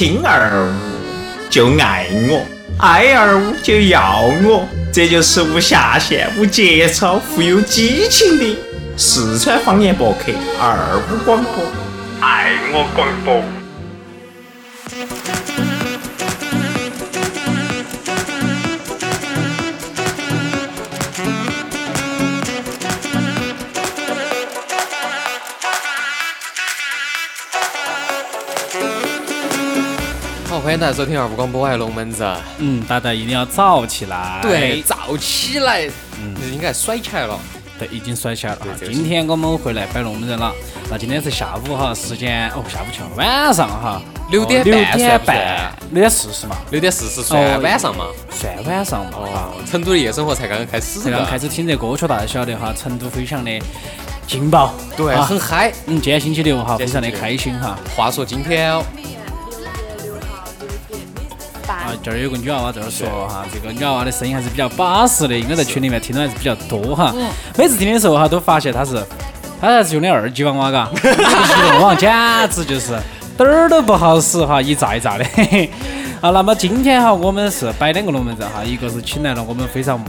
听二五就爱我，爱二五就要我，这就是无下限、无节操、富有激情的四川方言博客二五广播，爱我广播。欢迎大家收听二五广播，我是龙门阵。嗯，大家一定要早起来。对，燥起来，嗯，应该甩起来了。对，已经甩起来了今天我们回来摆龙门阵了。那今天是下午哈，时间哦，下午去了，晚上哈，六点哦六半点半六点四十嘛，六点四十算哦晚上嘛？算晚上嘛。哦，成都的夜生活才刚刚开始。这刚开始听这歌曲，大家晓得哈，成都非常的劲爆，对，啊很嗨。嗯，今天星期六哈，非常的开心哈。话说今天哦啊，这儿有个女娃娃在这儿说哈，这个女娃娃的声音还是比较巴适的，应该在群里面听的还是比较多哈。每次听的时候哈，都发现她是，她还是用的二 G 网哇嘎，这个移动网简直就是点儿都不好使哈，一炸一炸的。嘿嘿。好，那么今天哈，我们是摆两个龙门阵哈，一个是请来了我们非常。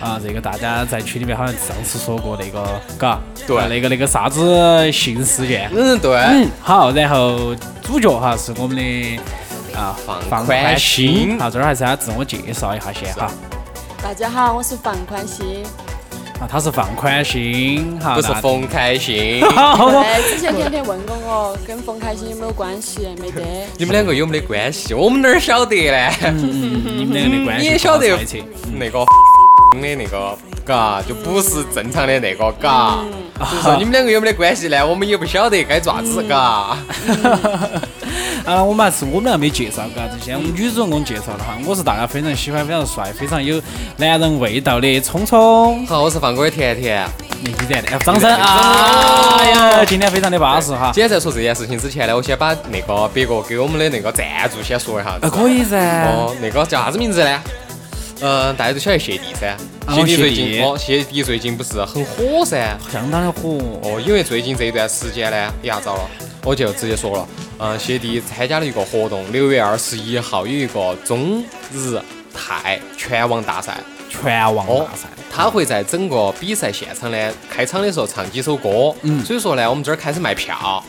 啊，这个大家在群里面好像上次说过那个，嘎，对啊那个那个啥子性事件，嗯，对，嗯，好，然后主角哈是我们的啊放放宽宽心心，好，这儿还是要自我介绍一下先哈。大家好，我是放宽心。啊，他是放宽心，哈，不是冯开心。对，之前天天问过我，跟冯开心有没有关系？没得。你们两个有没得关系？我们哪儿晓得呢？嗯，你们两个的关系 你也晓得那个的那个，嘎，就不是正常的那个，嘎。就是说你们两个有没得关系呢？我们也不晓得该咋子，嘎。啊，我们还是我们还没介绍，嘎，这些我们女主人公介绍了哈。我是大家非常喜欢、非常帅、非常有男人味道的聪聪，好，我是放歌的甜甜。你依然的，掌声啊！哎呀，今天非常的巴适哈。今天在说这件事情之前呢，我先把那个别个给我们的那个赞助先说一下可以噻。哦，那个叫啥子名字呢？嗯，大家都晓得谢帝噻。哦谢帝最近哦，谢帝最近不是很火噻？相当的火。哦，因为最近这一段时间呢，哎呀糟了，我就直接说了，嗯，谢帝参加了一个活动，六月二十一号有一个中日泰拳王大赛。拳王哦大赛，，他会在整个比赛现场呢，开场的时候唱几首歌，嗯所以说呢，我们这儿开始卖票，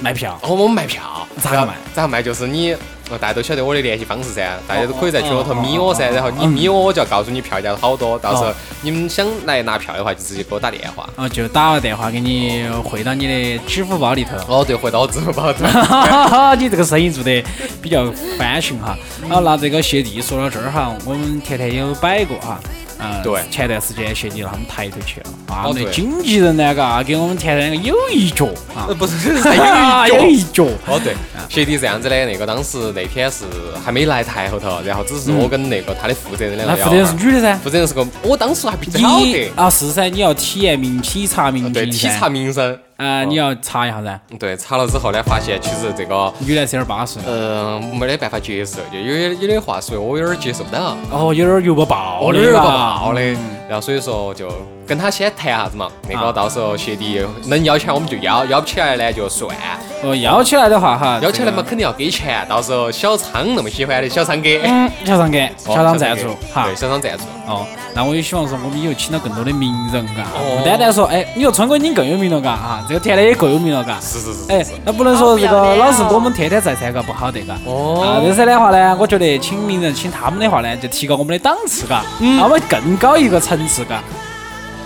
卖票。哦，我们卖票，咋个卖？咋个卖？就是你，呃大家都晓得我的联系方式噻，大家都可以在群里头咪我噻，哦哦哦然后你咪我，我就要告诉你票价好多，到时候哦你们想来拿票的话，就直接给我打电话。哦，就打个电话给你汇到你的支付宝里头。哦，对，汇到我支付宝头。你这个生意做得比较翻新哈。好，那这个谢帝说到这儿哈，我们甜甜有摆过哈。嗯，对前段时间谢帝让他们抬头去了，啊，哦我们的对经纪人呢，嘎，给我们甜甜两个有一脚啊呃，不是，有一脚。有一脚。哦，对，学弟这样子的，那个当时那天是还没来台后头，然后只是我跟那个他的负责人两个那负责人是女的噻。负责人是个，我当时还不晓得，啊是噻，你要体验民体察民体察民生。啊，你要查一下噻。对，查了之后呢，发现其实这个，女的是有点巴适。呃，没得办法接受，就有点有点话说我有点接受不到。哦，有点油不爆的，哦有点不爆的，然后所以说就跟他先谈下子嘛，那个啊到时候学弟能要钱我们就要，要不起来呢就算，哦，要起来的话哈，要起来这个嘛肯定要给钱，到时候小仓那么喜欢的小仓哥，嗯，小仓给，哦小张赞助哈对，。小仓赞助。哦，那我也希望说我们以后请到更多的名人，嘎，哦不单单说，哎，你说春哥已经更有名了，嘎，哈，这个甜甜也够有名了，嘎。是是是哎是是。，那不能说这个老是我们天天在噻，嘎，不好的，嘎。啊，哦，这些的话呢，我觉得请名人请他们的话呢，就提高我们的档次，嘎，那我们更高一个层次，嘎。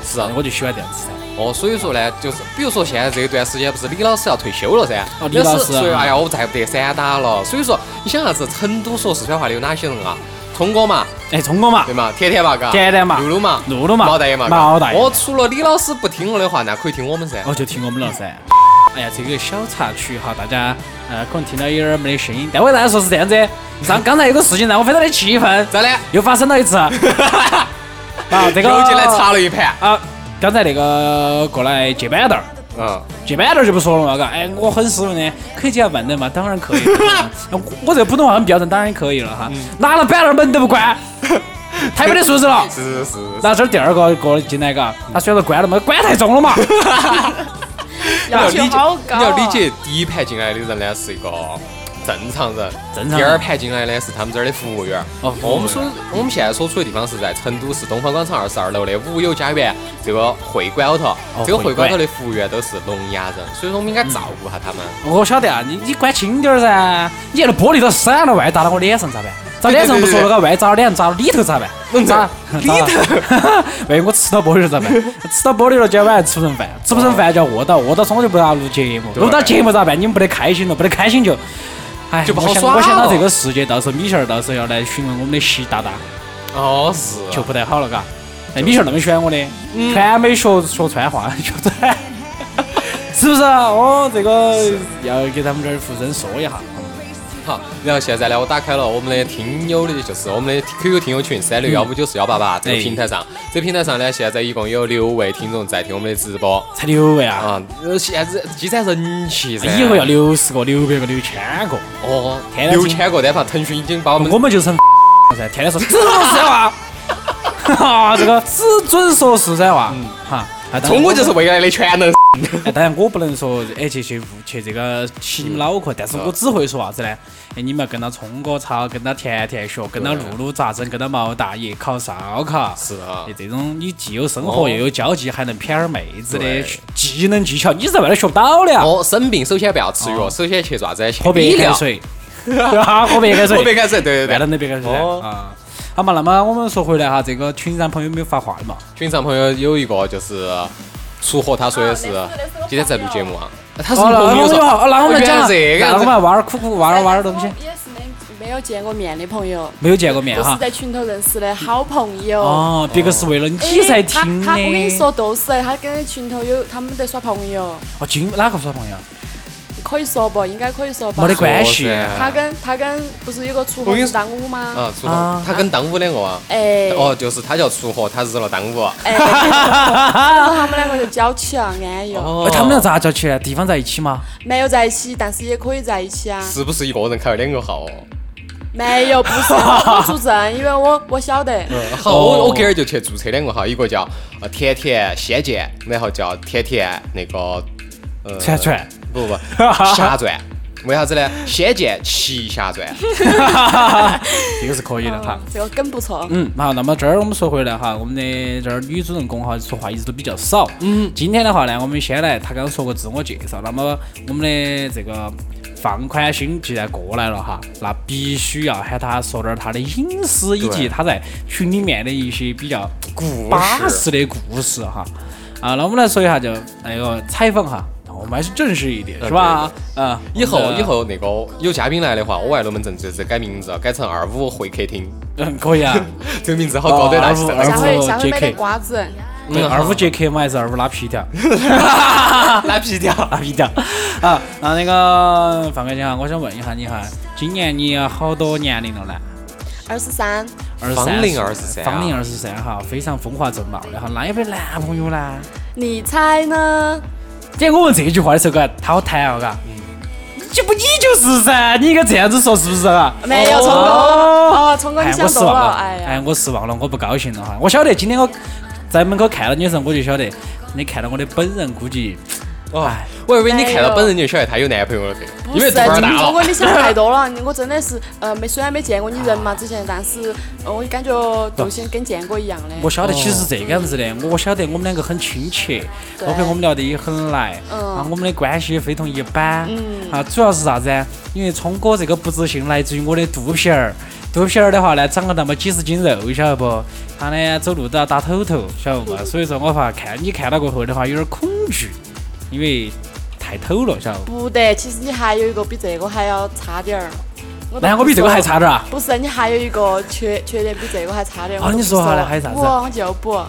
是啊，我就喜欢这样子噻。哦，所以说呢，就是比如说现在这一段时间不是李老师要退休了噻，哦李老师所以哎呀，我再不得散打了。所以说，你想啥子？成都说四川话的有哪些人啊？聪哥嘛，哎，聪哥嘛对，嘛？甜甜嘛，嘎，甜甜嘛露露嘛，露露嘛毛大爷嘛，毛大爷我，除了李老师不听我的话，那可以听我们噻。哦，就听我们了噻。哎呀，这个小插曲哈，大家呃可能听到有点儿没得声音，但我跟大家说是这样子，上刚才有个事情让我非常的气愤，咋的？又发生了一次。啊，这个又进来查了一盘。啊，刚才那个过来借板凳儿，嗯，借板凳儿就不说了嘛，嘎，哎，我很斯文的，可以借下板凳嘛？当然可以。我 我这个普通话很标准，当然可以了哈。拿了板凳儿门都不关，太没得素质了。是是是。然后这儿第二个过进来，嘎，他虽然说关了嘛，关太重了嘛。要求好高、你要理。解，第一排进来的人呢是一个正常人，正常人第二排进来的是他们这儿的服务员儿。哦我们所我们现在所处的地方是在成都市东方广场二十二楼的五友家园这个会馆后头。这个会馆头的服务员都是聋哑人，所以说我们应该照顾下他们。我晓得啊，你你关轻点儿噻，你那玻璃都散了，万一打到我脸上咋办？砸脸上不说了，嘎，万一砸到脸上，砸到里头咋办？砸里头，万一我吃到玻璃了咋办？吃到玻璃了，今天晚上吃不成饭，吃不成饭就要饿到，饿到中午就不要录节目，录到节目咋办？你们不得开心了，不得开心就，哎，就不好耍了我想到这个世界，到时候米线儿到时候要来询问我们的习大大，哦，是就不太好了，嘎。哎，米线儿那么喜欢我的，全没学说川话，学川，是不是啊？哦，这个要给他们这儿附身说一下。好，然后现在呢，我打开了我们的听友的，就是我们的 QQ 听友群三六幺五九四幺八八这个哎。平台上，这个平台上呢，现在一共有六位听众在听我们的直播。才六位啊！啊，呃，现在积攒人气噻，以后要六十个、六百个、六千个，哦，天天六千个，但怕腾讯已经把我们我们就成噻，天天说只说实话，哈，这个只准说实在话，哈。啊当然中国就是未来的全能。哎，当然我不能说哎去去去这个洗你们脑壳，但是我只会说啥子呢？哎，你们要跟到聪哥操，跟到甜甜学，跟到露露咋整，跟到毛大爷烤烧烤。是啊哎，这种你既有生活哦又有交际，还能骗儿妹子的技能技巧，你在外头学不到的啊。哦，生病首先不要吃药，首先去啥子？去喝白开，水，啊，喝白开水，喝白开水，对对万对。能的白开水哦啊。好嘛，那么我们说回来哈，这个群上朋友没有发话的嘛？群上朋友有一个就是出货，他说的是今天在录节目啊，他朋友说，我们有哈，那我们原讲啊，来这个那我们来挖点苦苦，挖点挖点东西。也是没没有见过面的朋友，没有见过面就是哈。在群头认识的好朋友。哦，别个是为了你哎才听的。他他我跟你说，都是他跟群头有他们在耍朋友，哦，今哪个耍朋友？可以说不？应该可以说吧？没得关系。他跟他跟不是有个厨房我跟你是当午吗？啊，出啊货，他跟当午两个啊，哎，哦，就是他叫锄禾，他日了当午。哎，然后他们两个就交起了，安逸。哦哎，他们俩咋交起的？地方在一起吗？没有在一起，但是也可以在一起啊。是不是一个人开了两个号哦？没有，不是我不作证，因为我 我晓得。好，我我今儿就去注册两个号，一个叫呃甜甜仙剑，然后叫甜甜那个呃串串。不不侠传。为啥子呢？仙剑奇侠传。这个是可以的哈。这个梗不错。嗯，好，那么这儿我们说回来哈，我们的这儿女主人公哈说话一直都比较少。嗯，今天的话呢，我们先来，他刚刚说过自我介绍，那么我们的这个放宽心既然过来了哈，那必须要喊他说点儿他的隐私以及对他在群里面的一些比较故巴事适的故事哈。啊，那我们来说一下就那个采访哈，我们还是正式一点是吧？嗯，以后以后那个有嘉宾来的话，我爱龙门阵就是改名字，改成二五会客厅。嗯可以啊，这个名字好高端二五下回下回没得 JK 瓜子，对，二五杰克嘛还是二五拉皮条。拉皮条。拉皮条啊！那那个范哥姐哈，我想问一下你哈，今年你好多年龄了呢？二十三，二十芳龄二十三芳龄二十三哈，非常风华正茂的哈。那有没有男朋友呢？你猜呢？今天我问这句话的时候，嘎，他好谈哦，嘎。就不你就是噻，你应该这样子说是不是啊？没有，聪哥，哦，聪哥你哎，想多了，哎哎，我失望了，我不高兴了哈。我晓得今天我在门口看到你的时候，我就晓得你看到我的本人，估计哦哎，我以为你看到本人就晓得他有男朋友了的，不是，因为肚儿大了。聪哥你想太多了，我真的是，呃，没虽然没见过你人嘛之前，但是呃我感觉就像跟见过一样的。我晓得其实是这个样子的，我晓得我们两个很亲切，对包括我们聊得也很来，嗯啊，我们的关系也非同一般，嗯啊，主要是啥子啊？因为聪哥这个不自信来自于我的肚皮儿，肚皮儿的话呢，长了那么几十斤肉，晓得不？他呢走路都要打抖抖，晓得不？所以说我怕看你看到过后的话有点恐惧，因为太抖了，晓得不？不得，其实你还有一个比这个还要差点儿。那我比这个还差点儿啊？不是，你还有一个缺缺点比这个还差点。啊我都不你说下来还有啥子我就不。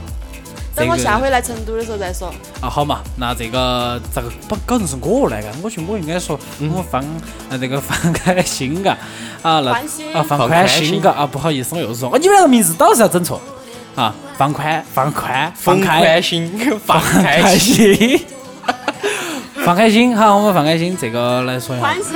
等我下回来成都的时候再说。啊，好嘛，那这个咋个把搞成是我来干？我觉得我应该说我放呃这个放开心嘎，啊那啊放放宽宽心心嘎啊，不好意思我又说，哦你们两个名字倒是要整错啊，放宽放宽放宽 心，放开开心。心，放开心，好，我们放开心，这个来说一下宽，心，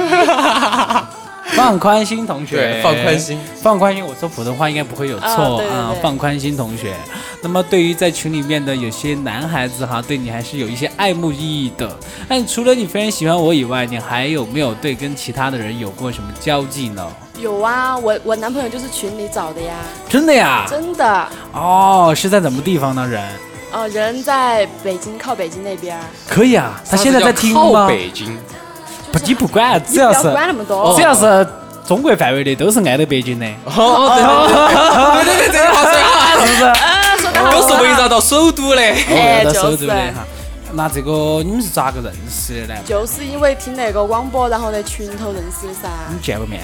放宽心同学，对放宽心，放宽心。我说普通话应该不会有错啊对对对放宽心同学。那么对于在群里面的有些男孩子哈，对你还是有一些爱慕意义的。那你除了你非常喜欢我以外，你还有没有对跟其他的人有过什么交际呢？有啊，我我男朋友就是群里找的呀，真的呀？真的。哦，是在什么地方呢？人呃，人在北京，靠北京那边儿。可以啊，他现在在听靠？北京，不，你不管，只要你不要是管那么多。只要是中国范围内，都是挨着北京的，哦，对对对对对，这句话说得好，是不是？啊，说得好都是围绕到首都的。就是都的哈。那这个你们是咋个认识的呢？就是因为听那个广播，然后在群头认识的噻。你们见过面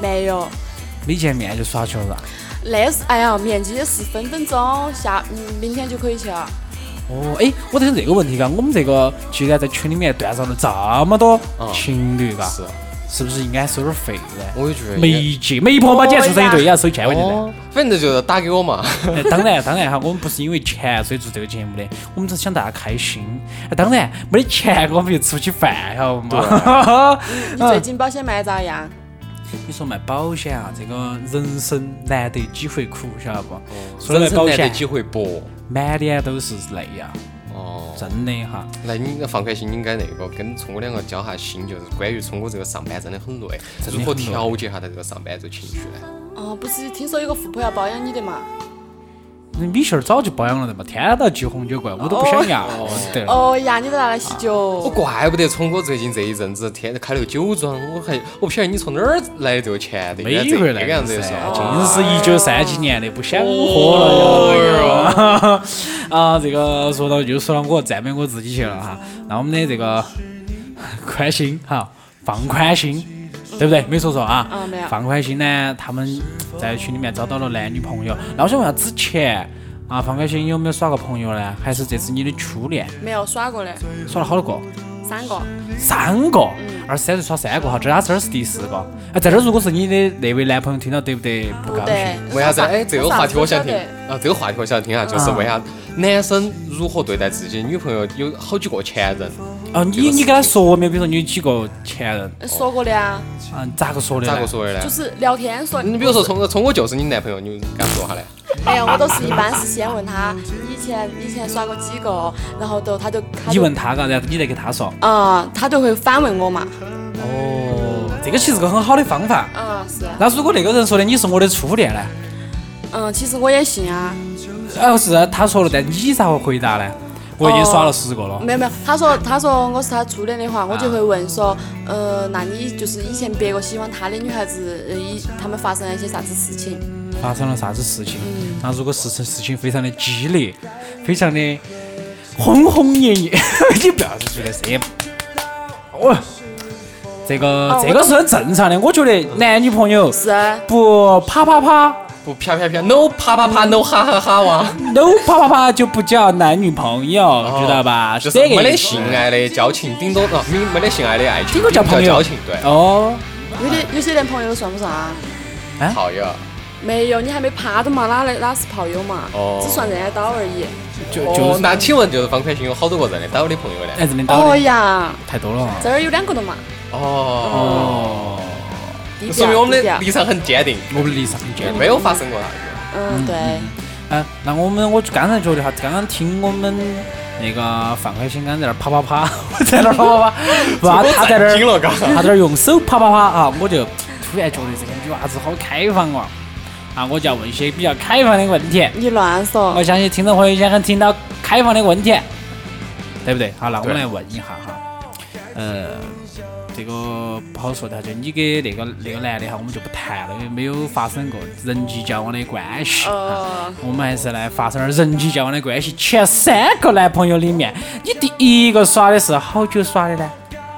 没？没有，没见面就耍球了。那是哎呀，面积也是分分钟下，嗯，明天就可以去了。哦，哎，我在想这个问题嘎，我们这个既然在群里面断上了这么多嗯情侣嘎，是，是不是应该收点费呢？我也觉得。媒介媒婆嘛，今天做生意对也要收千块钱噻。哦，反正就是打给我嘛。哎当然，当然哈，我们不是因为钱所以做这个节目的，我们只是想大家开心。哎当然，没得钱我们就吃不起饭，晓得不嘛？你最近保险卖咋样？你说卖保险啊，这个人生难得几回苦，晓得不？说人来保险生难得几回搏。满脸都是泪呀，哦，真的哈。那你放宽心，你应该那个跟聪哥两个交下心，就是关于聪哥这个上班真的很累，如何调节下他这个上班这个情绪呢？哦，不是听说有个富婆要包养你的嘛？那米线儿早就包养了的嘛，天天都寄红酒过来，我都不想要。对了，哦呀，你都拿来洗脚我。怪不得聪哥最近这一阵子天天开了个酒庄，我还我不晓得你从哪儿来的这个钱的，没这回来这个样子的噻是，尽是一九三几年的，不想喝了呀。啊，这个说到就说到我赞美我自己去了哈。那我们的这个 宽心哈，放宽心，对不对？没说错啊。嗯没有放宽心呢，他们在群里面找到了男女朋友。那我想问下，之前啊，放宽心有没有耍过朋友呢？还是这是你的初恋？没有耍过的，耍了好多个？三个。三个，二十三岁耍三个哈，这他这儿是第四个。哎，在这儿如果是你的那位男朋友听到，得不得不高兴？为啥子？哎，这个话题我想听啊，这个话题我想听啊，就是为啥男生如何对待自己女朋友？有好几个前任，哦，你你跟他说没有？比如说你有几个前任？说过的啊，嗯，咋个说的？咋个？说的呢就？是聊天说。你比如说聪哥，聪哥就是你男朋友，你敢说下来？哎呀，我都是一般是先问他以前以前耍过几个，然后都他就你问他嘎，然后你再给他说。啊，他就会反问我嘛。哦，这个其实是个很好的方法。嗯，是。那如果那个人说的你是我的初恋呢？嗯，其实我也信啊。哦，是啊他说了，但你咋会回答呢？我已经耍了十个了。没有没有，他说他说我是他初恋的话，我就会问说，呃，那你就是以前别个喜欢他的女孩子，呃，以他们发生了一些啥子事情？发生了啥子事情？那如果事情事情非常的激烈，非常的轰轰烈烈，你不要觉得这，个哦这个是很正常的。我觉得男女朋友是啊，不啪啪啪不啪啪啪，no 啪啪啪，no 哈哈哈哇，，no 啪啪啪就不叫男女朋友，知道吧？哦就是没得性爱的交情，顶多哦，没没得性爱的爱情，顶多叫朋友交情，对，哦，有的有些连朋友都算不上啊。炮友，没有，你还没趴的嘛，哪来哪是炮友嘛？哦只算认得到而已。就哦就那请问就是方块星有好多个认得到的朋友呢？哎，认得到哦呀，太多了啊。这儿有两个的嘛。哦，哦，低调说明我们的立场很坚定，我们的立场很坚定。没有发生过啥子。嗯，对。嗯，那我们我刚才觉得哈，刚刚听我们那个范开心刚刚在那儿啪啪啪，我 在那儿啪啪啪，哇，他在那儿 他在那儿用手啪啪啪啊，我就突然觉得这个女娃子好开放哦。啊，我就要问一些比较开放的问题。你乱说我。相信听众朋友也很听到开放的问题，对不对？好，那我们来问一下哈，呃，这个不好说的，就你跟那个那个男的哈，我们就不谈了，因为没有发生过人际交往的关系。啊呃，我们还是来发生点人际交往的关系。前三个男朋友里面，你第一个耍的是好久耍的呢？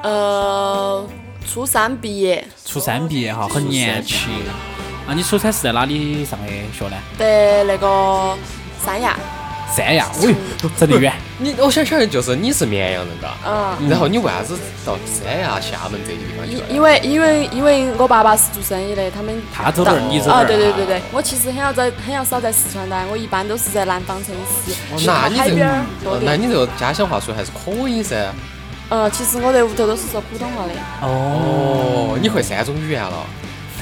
呃，初三毕业，初三毕业哈，很年轻。啊，你初三是在哪里上的学呢？在那个三亚。三亚，喂，真的远。你我想晓得就是你是绵阳人嘎，嗯。然后你为啥子到三亚、厦门这些地方去？因因为因为因为我爸爸是做生意的，他们他走哪儿，你走哪啊，对对对对，我其实很少在很要少在四川待，我一般都是在南方城市，哦那你这海边多呃那。你这个家乡话说还是可以噻。呃，其实我在屋头都是说普通话的，哦，你会三种语言了？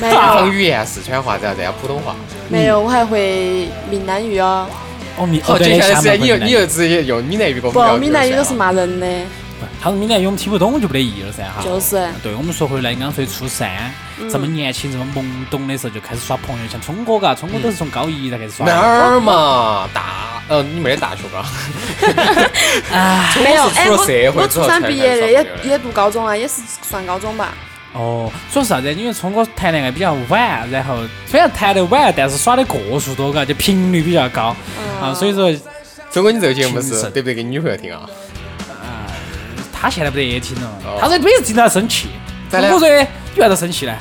没地方语言四川话，然后再加普通话。没有，我还会闽南语哦。哦，哦接下来是你又你又直接用闽南语给我们不聊，闽南语都是。骂人的，他说闽南语我们听不懂就没得意义了噻哈。就是。对我们说回来，刚说初三，这么年轻、这么懵懂的时候就开始耍朋友，像聪哥嘎，聪哥都是从高一才开始耍。哪儿嘛？大呃，你没得大学嘎？没有，哎，我出了社会我初三毕业的，也也读高中啊，也是算高中吧。哦，主要是啥子？因为聪哥谈恋爱比较晚，然后虽然谈得晚，但是耍的个数多，嘎，就频率比较高啊，所以说聪哥，你这个节目是得不得给你女朋友听啊？啊他现在不得也听了哦，他说每次听到他生气。咋的我说你为啥生气呢？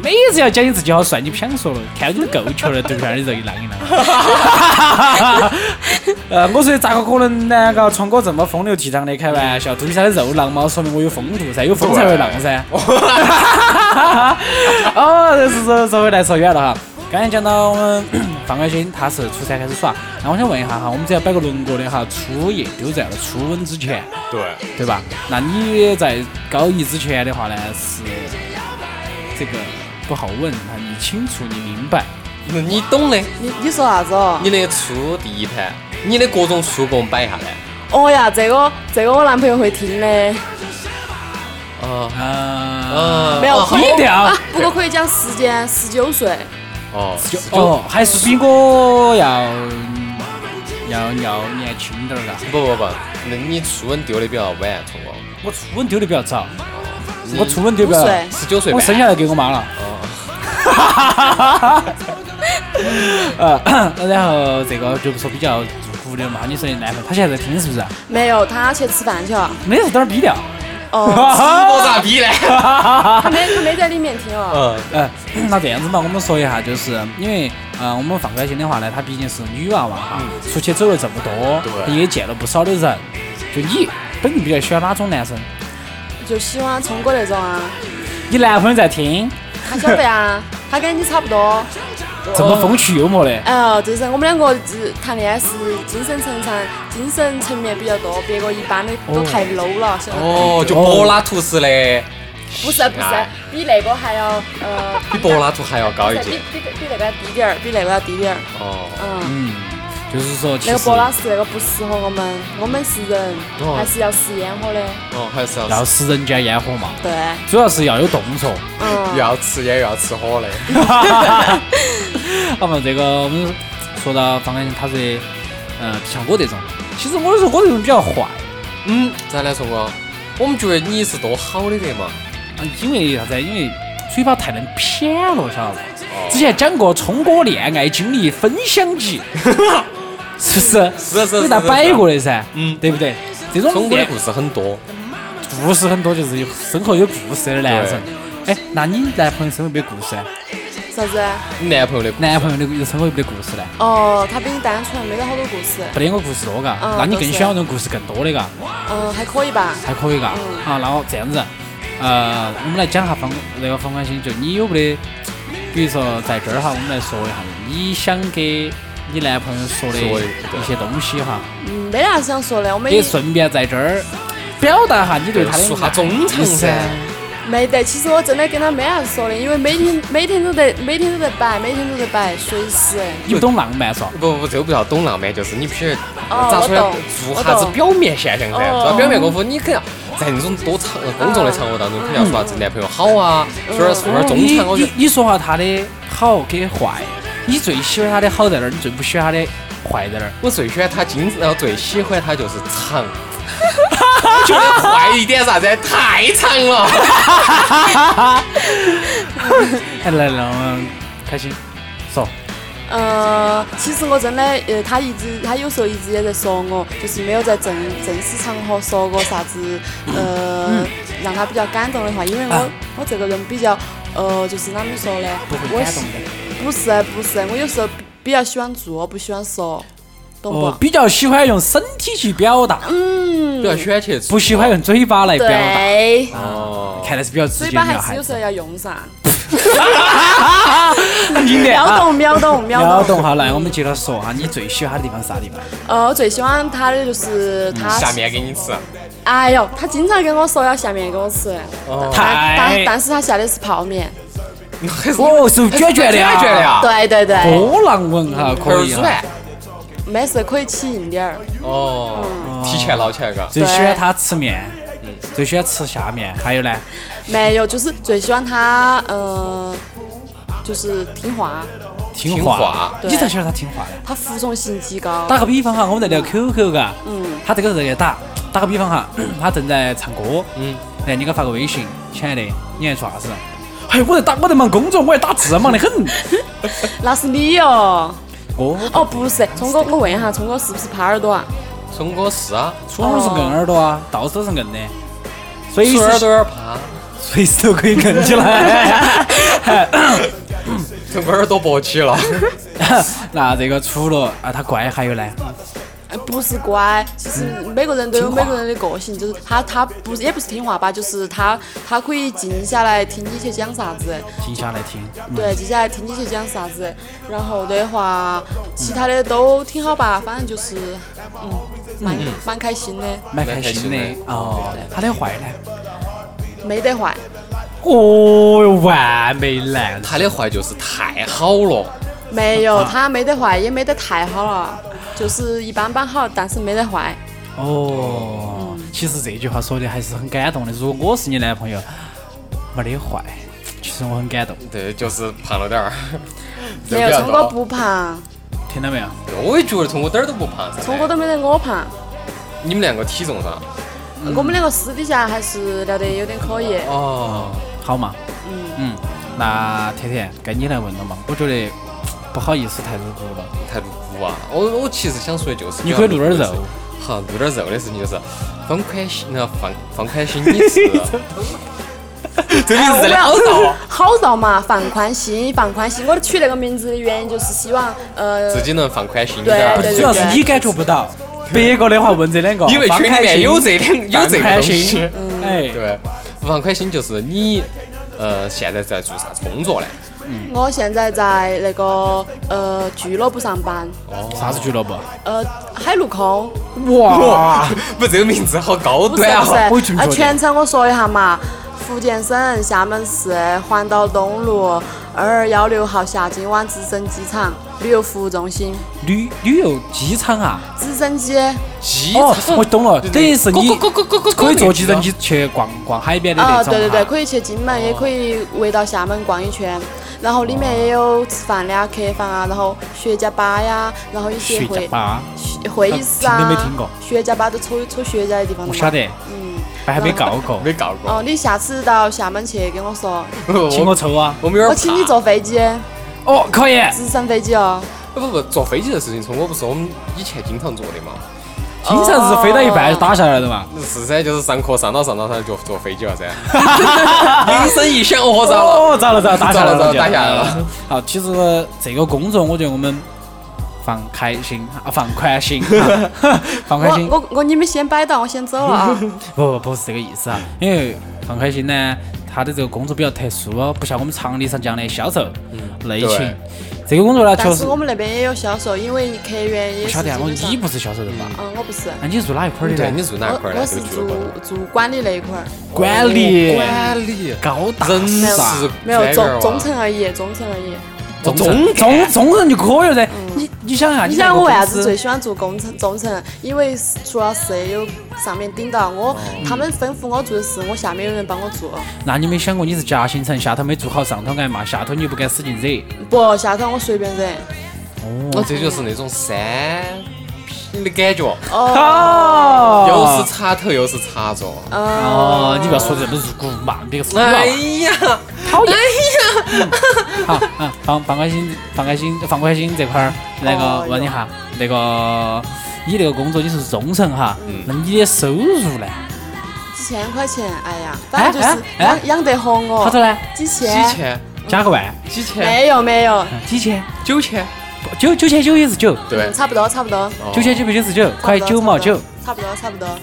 每次要讲你自己好帅，你不想说了，看到你都够球了，对不对？你这一浪一浪。呃，我说咋个可能呢？嘎，聪哥这么风流倜傥的开玩笑，肚皮上的肉浪嘛，说明我有风度噻，有风才会浪噻。哦，这是说说回来说远了哈。刚才讲到我们范开心，他是初三开始耍，那我想问一下哈，我们只要摆个轮廓的哈，初夜丢在了初吻之前，对，对吧？那你在高一之前的话呢，是这个不好问啊，你清楚，你明白。那你懂的。你你说啥子哦？你的初第一盘，你的各种初给我们摆一下呢？哦呀，这个这个我男朋友会听的，哦啊，啊，没有啊低调啊，不过可以讲时间，十九岁。哦，就哦，还是比我要要要年轻点儿嘎。不不不，那你初吻丢的比较晚，聪哥。我初吻丢的比较早，我初吻丢比较十九岁。我生下来给我妈了。呃，然后这个就不说比较入骨的嘛，你说你男朋友他现在在听是不是？没有，他去吃饭去了。没事，等会儿逼掉。哦，直播咋逼呢？他没他没在里面听哦。嗯，呃，那这样子嘛，我们说一下，就是因为呃，我们放开心的话呢，她毕竟是女娃娃哈，出去走了这么多，也见了不少的人。就你本人比较喜欢哪种男生？就喜欢聪哥那种啊，你男朋友在听，他晓得啊，他跟你差不多。这么风趣幽默的，哎呦，这是我们两个是谈恋爱是精神层层、精神层面比较多，别个一般的都太 low 了，晓得不？哦，就柏拉图式的，不是不是，比那个还要呃，比柏拉图还要高一比截。比比那个要低点儿，比那个要低点儿。哦，嗯，嗯，就是说那个博拉斯那个不适合我们，我们是人，哦还是要食烟火的。哦，还是要要食人间烟火嘛，对，主要是要有动作。嗯，要吃烟又要吃火的。好嘛，这个我们说到方开心，他是呃像我这种，其实我说我这种比较坏，嗯，咋来说哥？我们觉得你是多好的得嘛。啊因为啥子？因为嘴巴太能谝了，晓得不？之前讲过聪哥恋爱经历分享集，是不是？是是给他摆过的噻，嗯对不对？这种恋中国的故事很多。故事很多，就是有生活有故事的男人。哎，那你男朋友生活有没得故事呢？啥子？你男朋友的男朋友的生活有没得故事呢？哦，他比你单纯，没得好多故事。不得我故事多嘎，嗯那你更喜欢那种故事更多的嘎，嗯，还可以吧。还可以嘎。好，那我这样子，呃，我们来讲下方那个方关心，就你有没得，比如说在这儿哈，我们来说一下你想给你男朋友说的说一些东西哈，嗯，没啥子想说的，我们也顺便在这儿表达下你对他的说下衷肠噻。没得。其实我真的跟他没啥子说的，因为每天每天都在每天都在摆，每天都在摆，随时。你不懂浪漫嗦？不不，这个不叫懂浪漫，就是你必须哦咋说呢？做啥子表面现象噻？哦做啥表面功夫，你肯定要在那种多场公众的场合当中，肯定要说啥子男朋友好啊，说点说点忠诚。我觉你得你说下他的好跟坏，你最喜欢他的好在哪儿？你最不喜欢他的坏在哪儿？我最喜欢他精致，然后最喜欢他就是长。觉得坏一点啥子？太长了。哎，来来，我们开心说。呃，其实我真的，呃，他一直，他有时候一直也在说我，就是没有在正正式场合说过啥子，呃，让他比较感动的话，因为我、啊我这个人比较，呃，就是啷么说呢？不会感动的。不是不是，我有时候比比较喜欢做，不喜欢说，懂不？哦，比较喜欢用身体去表达，嗯比较喜欢去不喜欢用嘴巴来表达。对，哦。看来是比较直嘴接的女孩子巴还是有时。候要用上，经典啊！秒懂秒懂秒懂。秒懂哈，来，我们接着说哈，你最喜欢他的地方是啥地方？呃，我最喜欢他的就是他下面给你吃。哎呦，他经常跟我说要下面给我吃，哦，但但但是他下的是泡面。哦，是卷卷的呀，卷卷的呀，对对对，波浪纹哈，可以哈。没事可以起硬点儿。哦，提前捞起来嘎。最喜欢他吃面，最喜欢吃下面，还有呢，没有，就是最喜欢他，呃，就是听话，听听话。你咋晓得他听话呢？他服从性极高。打个比方哈，我们在聊 QQ 嘎，嗯，他这个在给打，打个比方哈，他正在唱歌，嗯，哎，你给他发个微信，亲爱的，你在做啥子？哎，我在打，我在忙工作，我在打字，忙得很。那是你哦。我哦，不是，聪哥，我问一下，聪哥是不是耙耳朵啊？聪哥是啊，初耳是硬耳朵啊，到处都是硬的，随时耳时朵儿怕，随时都可以硬起来。聪哥耳朵勃起了。那这个除了啊他乖，还有呢？呃不是乖，其实每个人都有每个人的个性，就是他他不是也不是听话吧，就是他他可以静下来听你去讲啥子，静下来听。对，静下来听你去讲啥子，然后的话，其他的都挺好吧，反正就是嗯，蛮蛮开心的，蛮开心的哦。他的坏呢？没得坏。哦哟，完美男。他的坏就是太好了，没有，他没得坏，也没得太好了，就是一般般好，但是没得坏。哦，其实这句话说的还是很感动的。如果我是你男朋友，没得坏，其实我很感动。对，就是胖了点儿。没有，聪哥不胖，听到没有？我也觉得聪哥点儿都不胖噻。聪哥都没得我胖。你们两个体重噻？我们两个私底下还是聊得有点可以。哦，好嘛？嗯，嗯，那甜甜该你来问了嘛？我觉得不好意思太露骨了。太露骨啊！我我其实想说的就是，你可以露点儿肉。好，露点儿肉的事情就是放宽心，那放放宽心，你是。这名字真的好绕啊！好绕嘛，放宽心，放宽心。我取那个名字的原因就是希望，呃，自己能放宽心点儿。对对主要是你感觉不到，别个的话问这两个，因为群里面有这两有这个东西心。。哎，对，放宽心就是你，呃，现在在做啥子工作呢？我现在在那个呃俱乐部上班，哦啥子俱乐部？呃海陆空，哇，不，这个名字好高端啊！不是，啊我也这么觉得全程我说一下嘛，福建省厦门市环岛东路二二幺六号下金湾直升机场旅游服务中心，旅旅游机场啊？直升机。机哦，我懂了，等于是你可以坐直升机去逛逛海边的那啊，种对对对，可以去金门，也可以围到厦门逛一圈。然后里面也有吃饭的啊、客房啊，然后雪茄吧呀，然后一些学会会议室啊，听都没听过雪茄吧都抽抽雪茄的地方的嘛。我晓得，嗯，但还没告过，没告过。哦，你下次到厦门去跟我说，请我抽啊！我们有点我请你坐飞机，哦，可以。直升飞机哦。不不不，坐飞机的事情，从我不是我们以前经常坐的嘛。经常是飞到一半就打下来了嘛。是噻，就是上课上到上到，他就坐飞机了噻。铃声一响，哦，糟了。哦，糟了糟了，打下来了，打下来了。好，其实这个工作，我觉得我们放开心啊，放宽心，哈 放宽心。我我我你们先摆到，我先走了啊。不不不是这个意思啊，因为放开心呢，他的这个工作比较特殊哦，不像我们常理上讲的销售、内勤。这个工作呢，确实我们那边也有销售，因为客源也是不晓得你不是销售的吧？嗯，我不是，那你是做哪一块儿的对，呢？你做哪一块儿呢？我我是做。做管理那一块儿，管理、管理、高大人上事没有中中层而已，中层而已。中中层中中层就可以了噻。你你想下，你在想我为啥子最喜欢做工程中层？因为除了舍友上面顶到我，他们吩咐我做的事，我下面有人帮我做。那你没想过你是夹心层，下头没做好，上头挨骂，下头你又不敢使劲惹。不，下头我随便惹。哦，这就是那种三品的感觉，哦，又是插头又是插座。哦，你不要说这么入骨嘛，别个说。哎呀，讨厌。好啊，放放开心，放开心，放宽心这块儿，那个哦问一下，那个你那个工作你是中层哈，嗯那你的收入呢？几千块钱，哎呀，反正就是哎哎养养得活我。好多呢？几千几千？加个万，几千、没有没有，几千？九千，九九千九也是九，对，差不多差不多。哦九千九百九十九，快九毛九。差不多差不多。哦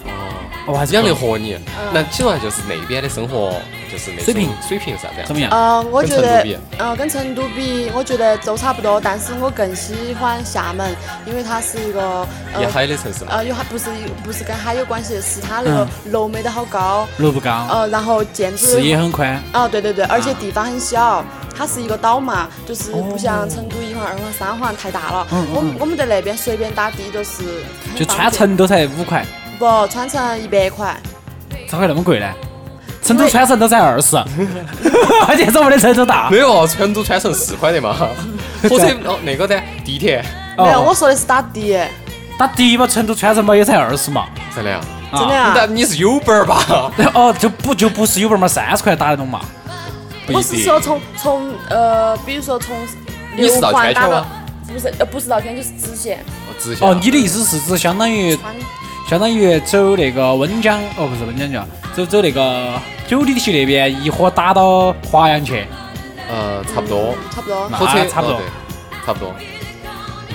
还是养得活你。那请问就是那边的生活就是那水平水平是啥子样？怎？么样？呃，我觉得跟成都比，呃，跟成都比，我觉得都差不多，但是我更喜欢厦门，因为它是一个呃沿海的城市嘛。呃，有海不是不是跟海有关系，是它那个楼没得好高，楼不高，呃，然后建筑视野很宽，啊，对对对，而且地方很小，它是一个岛嘛，就是不像成都一环、二环、三环太大了。我们我们在那边随便打的都是就穿成都才五块，不穿成一百块，咋会那么贵呢？成都穿成都才二十，而且这么的成都大没。有，成都穿成四块的嘛。火车哦，那个的地铁，没有，哦我说的是打的，打的嘛，成都穿成嘛也才二十嘛。真的呀？真的啊。那你是 Uber 吧？哦，就不就不是 Uber 嘛，三十块打得动嘛。我是说从从呃，比如说从六你是绕环打到圈圈吗？不是呃不是绕圈就是直线哦直线。哦，你的意思是指相当于穿相当于走那个温江，哦不是温江叫，走走那个九里堤那边一伙打到华阳去，呃，差不多。差不多。那火车差不多差不多。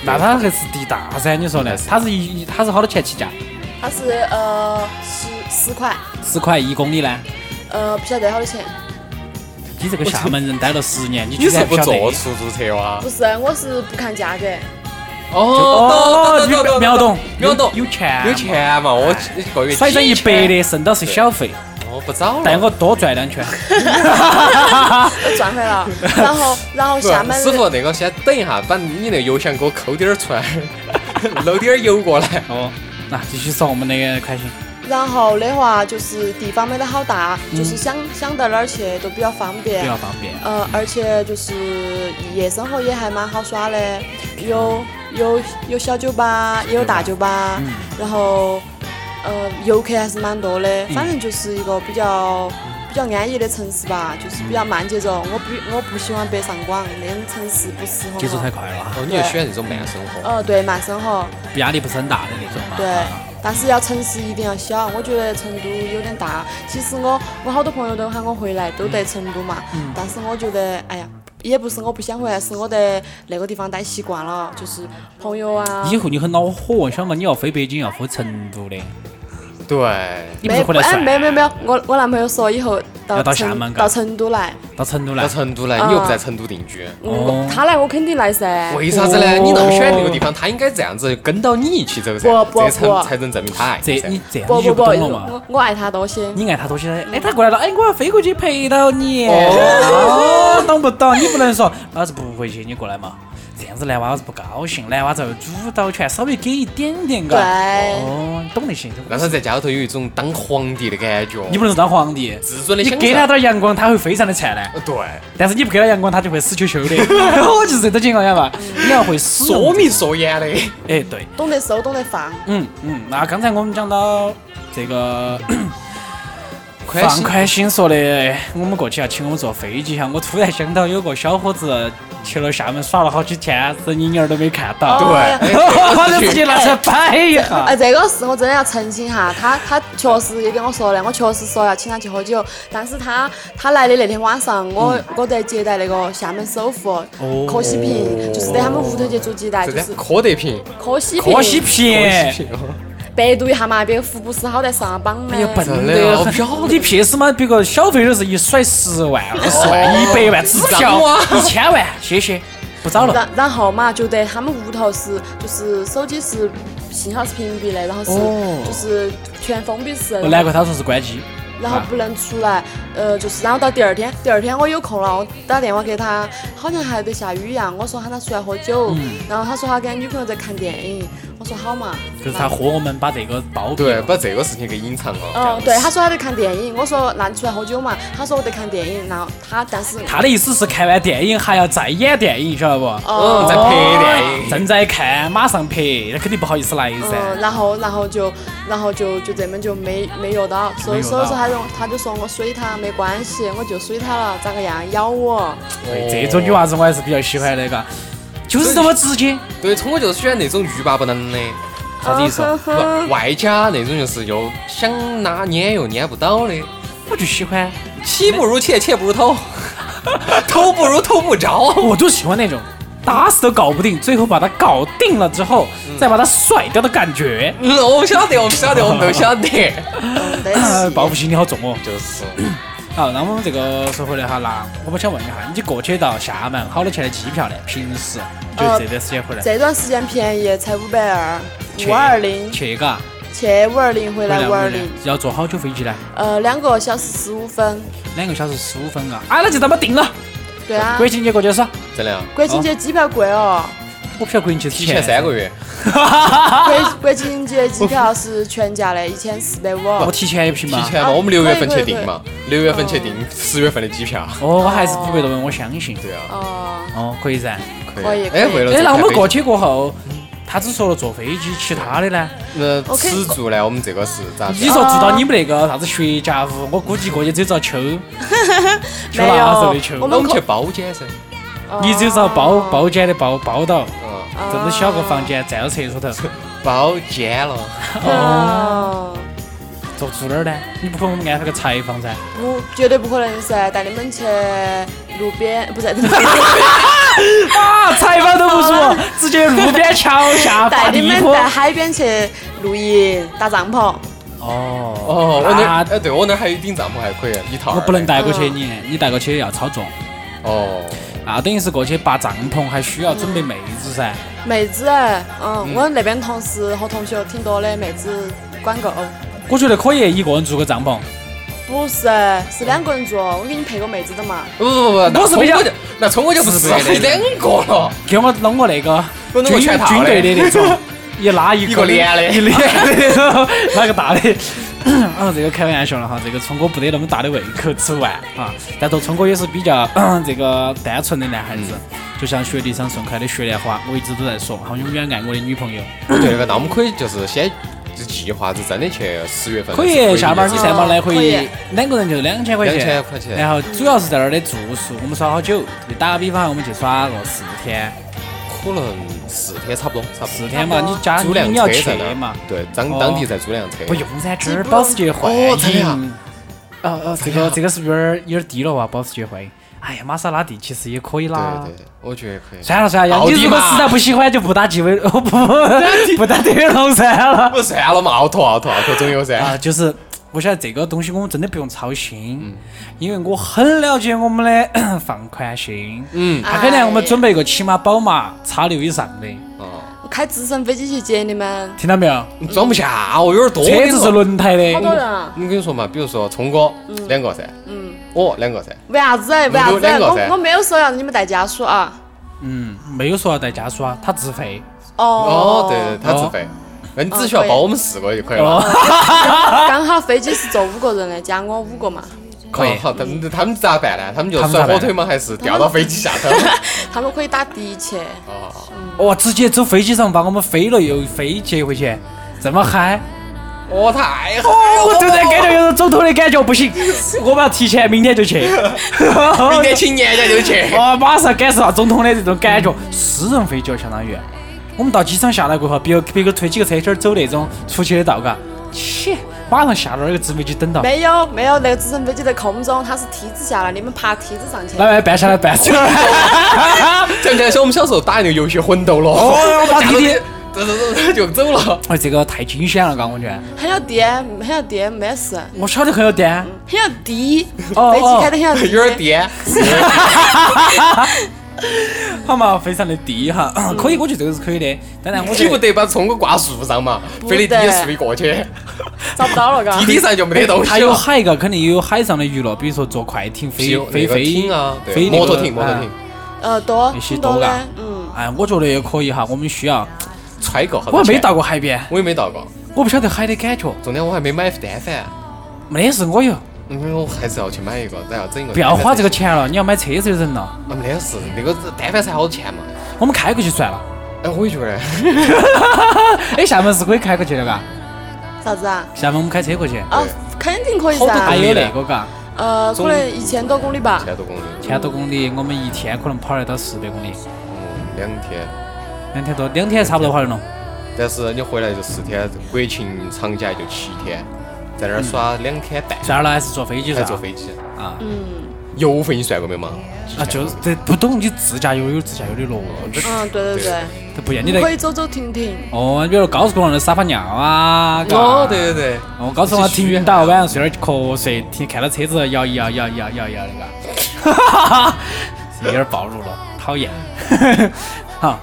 那它还是地大噻，你说呢？它是一它是好多钱起价？它是呃十十块，十块一公里呢？呃不晓得好多钱。你这个厦门人待了十年，你你居然不坐？出租车哇不？是，我是不看价格。哦，懂懂懂懂秒懂，秒懂，有钱有钱嘛？我一个月甩上一百，的，剩到是小费，哦不早了。带我多转两圈。都赚回了。然后，然后不厦门师傅，那个先等一下，把你那个邮箱给我抠点儿出来，漏点儿油过来。哦，那继续说我们那个开心。然后的话就是地方没得好大，就是想想到哪儿去都比较方便比。较方便。呃，而且就是夜生活也还蛮好耍的，有有有小酒吧，也有大酒吧，然后呃游客还是蛮多的，反正就是一个比较比较安逸的城市吧，就是比较慢节奏。我不我不喜欢北上广那种城市，不适合节奏太。快了，哦，你就喜欢这种慢生活。呃，对，慢生活，压力不是很大的那种嘛。对啊，但是要城市一定要小。我觉得成都有点大。其实我我好多朋友都喊我回来，都在成都嘛。但是我觉得，哎呀，也不是我不想回来，是我在那个地方待习惯了，就是朋友啊。以后你很恼火，晓得嘛，你要飞北京，要飞成都的，对，你不没哎，是回来算？没有没有没有，我我男朋友说以后到要到厦门到成都来，到成都来？到，成都来，你又不在成都定居，哦。嗯，他来我肯定来噻。为啥子呢？你那么喜欢那个地方，他应该这样子跟到你一起走噻，不不这才不才能证明他爱这你这样你就不不不，懂了嘛。我我爱他多些。你爱他多些，哎，他过来了，哎，我要飞过去陪到你，哦，懂不懂？你不能说老子不回去，你过来嘛，这样子男娃子不高兴，男娃子要主导权，稍微给一点点，嘎。对哦，你懂得些。让他在家里头有一种当皇帝的感觉。你不能当皇帝，自尊的你给他受。点阳光，他会非常的灿烂。呃对，但是你不给他阳光，他就会死球球的。我就是这种情况，晓得吧？你要会使用说明说严的。哎，对，懂得收，懂得放。嗯嗯。那刚才我们讲到这个放宽心说的，哎我们过去要请我们坐飞机哈。我突然想到有个小伙子去了厦门耍了好几天，人影儿都没看到。对，我这事情拿出来摆一下。哎，这个事我真的要澄清哈，他他确实也跟我说的，我确实说要请他去喝酒，但是他他来的那天晚上，我我在接待那个厦门首富柯西平，就是在他们屋头去做接待，就是柯德平，柯西平，柯西平。百度一下嘛，别个福布斯好歹上榜呢哎呀，笨的得哦不很。你屁事嘛？别个小费都是一甩十万、二十万、哦一百万支脏票哇，一千万，谢谢，不找了。然然后嘛，就在他们屋头是就是手机是信号是屏蔽的，然后是、哦就是全封闭式，难怪他说是关机。然后不能出来，呃，就是然后到第二天，第二天我有空了，我打电话给他，好像还在下雨一样，我说喊他出来喝酒，然后他说他跟女朋友在看电影，我说好嘛，就是他和我们把这个包庇对，把这个事情给隐藏了。哦，对，他说他在看电影，我说那你出来喝酒嘛，他说我在看电影，然后他但是他的意思是看完电影还要再演电影，晓得不？哦，在拍电影。正在看，马上拍，那肯定不好意思来噻。嗯，然后然后就然后就就这么就没没约到，所以所以说他就他就说我水他没关系，我就水他了，咋个样咬我？对，这种女娃子我还是比较喜欢的，嘎，就是这么直接。对，冲我就是喜欢那种欲罢不能的，啥子意思？外加那种就是又想拿捏又捏不到的，我就喜欢，妻不如切，切不如偷，偷不如偷不着。我就喜欢那种，打死都搞不定，最后把他搞定了之后，再把他甩掉的感觉，嗯，我们晓得，我们晓得，我们都晓得。报复心理好重哦。就是，好，那我们这个说回来哈，那我们想问一下，你过去到厦门好多钱的机票呢？平时就呃这段时间回来，这段时间便宜，才五百二，去五二零，去嘎，去五二零，回来五二零，要坐好久飞机呢？呃，两个小时十五分。两个小时十五分啊！啊，那就这么定了。对啊国，庆节过去是？真的啊，国庆节机票贵哦，我不晓得国庆节提前三个月，国国庆节机票是全价的，一千四百五。我提前一批嘛。提前嘛，啊我们六月份去订嘛，六月份去订十月份的机票。哦，我还是五百多万，我相信。对啊，哦，哦，可以噻。哎，可以可以哎，为了哎那我们过去过后，他只说了坐飞机，其他的呢？那 OK 吃住呢，我们这个是咋子你？说住到你们那个啥子雪茄屋，我估计过去只有遭秋，秋没那时候有的秋，我们去包间噻，你只有遭包包间的包包到，嗯，这么小个房间站到厕所头，包间了。哦，坐住哪儿呢？你不可能安排个柴房噻？不，绝对不可能噻，带你们去路边，不是，啊，柴房都不说，直接路边桥下带。你们在海边去露营、搭帐篷。哦哦，我那哎，对我那儿还有一顶帐篷还可以，一套。我不能带过去你，你带过去要超重。哦，啊，等于是过去搭帐篷还需要准备妹子噻。妹子，嗯，我那边同事和同学挺多的，妹子管够。我觉得可以一个人住个帐篷。不是，是两个人住，我给你配个妹子的嘛。不不不，那我是比较冲我就那冲我就不是两个了，给我弄个那个军全军队的那种，一 拉一一个连的一连的那个大的。啊，这个开玩笑了哈，这个聪哥不得那么大的胃口吃完啊。但是聪哥也是比较 这个单纯的男孩子，就像雪地上盛开的雪莲花，我一直都在说，好永远爱我的女朋友。我觉得那我们可以就是先就计划是真的去十月份可以，下班你三三毛来回两个人就两千块钱两，千块钱，然后主要是在那儿的住宿，我们耍好久。你打个比方，我们去耍个四天，可能四天差不多，差不多。四天嘛，你加租辆车在那嘛，，对，当哦当地再租辆车。不用噻，这儿保时捷幻影。哦哦，这个这个是不是有点儿有点儿低了哇？保时捷幻影。哎呀，玛莎拉蒂其实也可以对啦。对，我觉得可以。算了算了，你如果实在不喜欢，就不打纪委，哦不 不打德龙算了。不算了嘛，奥拓奥拓奥拓总有噻。啊，就是我晓得这个东西我们真的不用操心，嗯因为我很了解我们的 放宽心。嗯，他肯定我们准备一个起码宝马叉六以上的，哦，我开直升飞机去接你们，听到没有？装不下，哦有点多。车子是轮胎的好多的，人啊？你跟你说嘛，比如说聪哥两个噻，嗯，我两个噻，为啥子？为啥子？露露两个噻我我没有说要你们带家属啊。嗯，没有说要带家属啊，他自费。哦哦，对对，他自费，那你只需要包我们四个就可以了。刚好飞机是坐五个人的，加我五个嘛。可以哦好，他们他们咋办呢？他们就甩火腿吗？还是掉到飞机下头？他们可以打的去。哦，哦，直接走飞机上把我们飞了又飞接回去，这么嗨！哦，太好了，我突然感觉有种走头的感觉，不行，我们要提前明天就去。明天请年假就去。哦，马上感受到总统的这种感觉。私人飞机哦，相当于我们到机场下来过后，别个别个推几个车车走那种出去的道，嘎，切，马上下那个直升飞机等到。没有没有，那个直升飞机在空中，它是梯子下来，你们爬梯子上去。来来，搬下来，搬下来。想起来是我们小时候打那个游戏魂斗罗，哦把弟弟走走走就走了。哎，这个太惊险了，嘎，我觉得。很有颠，很有颠，没事，我晓得很有颠。很有低，哦飞机开得很有低，有点颠，好嘛，非常的低哈，可以，我觉得这个是可以的。当然，我你不得把聪哥挂树上嘛？不飞的得低树一过去，找不到了，嘎地。底上就没得东西还有。海嘎，肯定也有海上的娱乐，比如说坐快艇、飞飞飞艇啊，飞摩托艇，摩托艇啊，呃，多一些多嘎，嗯，哎，我觉得也可以哈。我们需要，揣够好多钱我还没到，过海边，我也没到过。我不晓得海的感觉。重点我还没买单反，没得事，我有。嗯，我还是要去买一个，然后整一个。不要花这个。钱了，你要买车子的人了。啊，没得事，那个单反才好多钱嘛。我们开过去算了。哎，我也觉得，哎，厦门是可以开过去的嘎，啥子啊？厦门我们开车过去，啊，肯定可以噻还。有那个嘎，呃，可能一千多公里吧。千多公里，千多公里，我们一天可能跑得到四百公里，嗯，两天。两天多，两天差不多跑得了。但是你回来就四天，国庆长假就七天，在那儿耍两天半，算了，还是坐飞机了。坐飞机。啊，嗯，油费你算过没有嘛？啊，就是这不懂你自驾游有自驾游的逻辑，嗯，对对对，这不一样，你得可以走走停停。哦，比如高速公路上撒泡尿啊，哦，对对对，哦，高速公路停到晚上睡点儿瞌睡，听看到车子摇一摇摇一摇摇一摇那个，哈哈哈，有点暴露了，讨厌。好，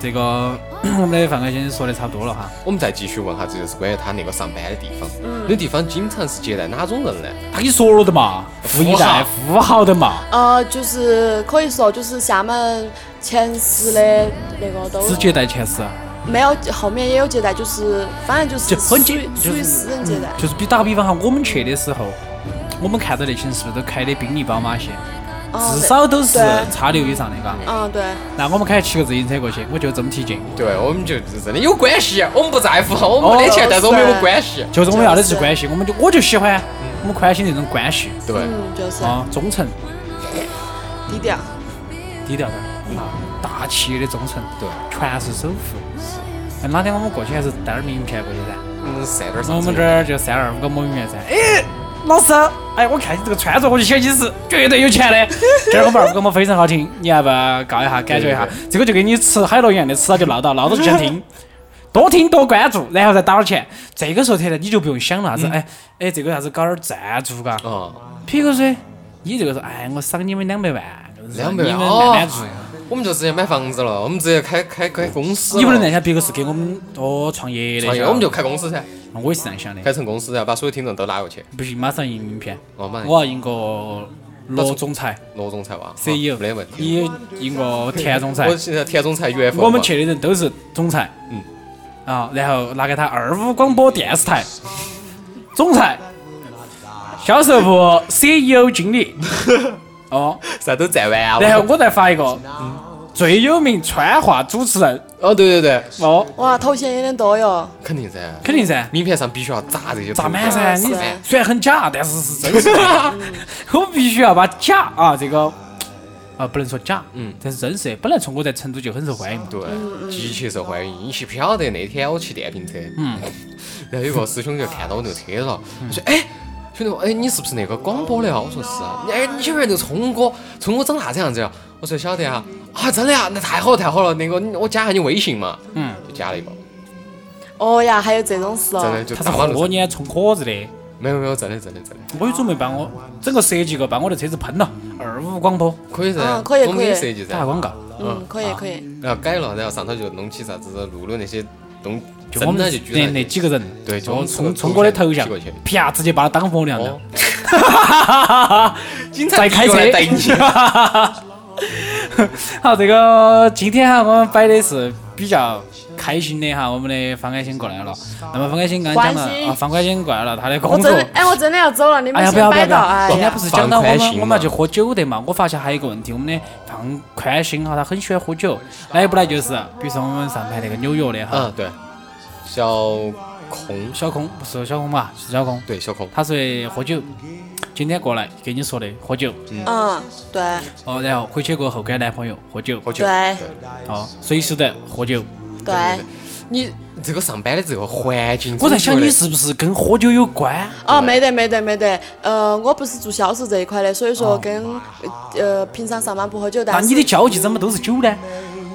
这个我们的范哥先生说的差不多了哈。我们再继续问哈，这就是关于他那个上班的地方。那地方经常是接待哪种人呢？他跟你说了的嘛，富一代、富豪的嘛，呃，就是可以说，就是厦门前十的那个都只接待前十，没有，后面也有接待，就是反正就是很属于接属于私人接待。就是比打个比方哈，我们去的时候，我们看到那些人是不是都开的宾利、宝马些？嗯至少都是对。叉六以上的，嘎。嗯，对，那我们开骑个自行车过去，我就这么提劲。对，我们就真的有关系，我们不在乎，我们没得钱，但是我们有关系。就是我们要的是关系，我们就我就喜欢我们宽心这种关系。对，嗯，就是。啊，忠诚、低调。低调的啊，大企业的忠诚，对，全是首付。哎哪天我们过去还是带点名片过去噻？嗯，晒点我们这儿就三二五个名片噻。哎，老师，哎，我看你这个穿着，我就晓得你是绝对有钱的。今儿我们二五个么非常好听，你要不要告一下，感觉一下？这个就跟你吃海螺一样的，吃了就唠叨，唠叨就想听。多听多关注，然后再打点钱。这个时候特呢，你就不用想了啥子，哎哎，这个啥子搞点赞助嘎，哦，皮口水，你这个说，哎，我赏你们两百万，两百万你们慢慢做。我们就直接买房子了，我们直接开开开公司了。你不能这样想，别个是给我们哦创业的，创业，我们就开公司噻，我也是这样想的，开成公司，然后把所有听众都拉过去。不行，马上印名片，哦，妈，我要印个罗总裁。罗总裁哇 CEO，没得问题。你印个田总裁。我，现在田总裁 UFO，我们去的人都是总裁，嗯，啊，然后拿给他二五广播电视台。总裁，销售部 CEO 经理，哦，啥都占完了。然后我再发一个最有名川话主持人，哦，对对对，哦，哇，头衔有点多哟。肯定噻，肯定噻。名片上必须要砸这些砸满噻！你是虽然很假，但是是真实的。我必须要把假啊，这个啊不能说假，嗯，这是真实的。本来从我在成都就很受欢迎，对，极其受欢迎。你岂不晓得那天我骑电瓶车，嗯，然后有个师兄就看到我那个车了，说：“哎，兄弟，哎，你是不是那个广播的啊？”我说：“是啊。”哎，你晓不晓得那个聪哥？聪哥长啥子样子呀？我说：“晓得啊。”啊，真的呀？那太好了，太好了。那个，我加下你微信嘛，嗯，就加了一个，哦呀，还有这种事哦真的。就他大马路上。是和你冲壳子的。没有没有，真的真的真的，我有准备把我整个设计个，把我的车子喷了，二五广播可以噻，嗯可以我给你可以设计噻，打广告，嗯，可以可以。然后改了，然后上头就弄起啥子露露那些东，就我们真的就那那几个人，哦对就我们冲冲哥的头像过去，啪直接把他当佛娘哦 了。，警察在开车来逮你。好，这个今天哈，我们摆的是比较开心的哈，我们的方开心过来了。那么方开心刚刚讲了啊，方开心过来了，他的工作我真。的，哎，我真的要走了，你哎呀，们不要不要不先摆到。要！哎今天不，是讲到我们我们要去喝酒的嘛？我发现还有一个问题，我们的方宽心哈，他很喜欢喝酒。来不来就是，比如说我们上排那个纽约的哈，嗯，对，小空，小空不是小空嘛？是小空，对，小空，他是喝酒，今天过来跟你说的喝酒。嗯，对。哦，然后回去过后跟男朋友喝酒。喝酒，对。哦，随时在喝酒。对，你这个上班的这个环境，我在想你是不是跟喝酒有关？哦，没得没得没得，呃，我不是做销售这一块的，所以说跟呃平常上班不喝酒，那但那你的交际怎么都是酒呢？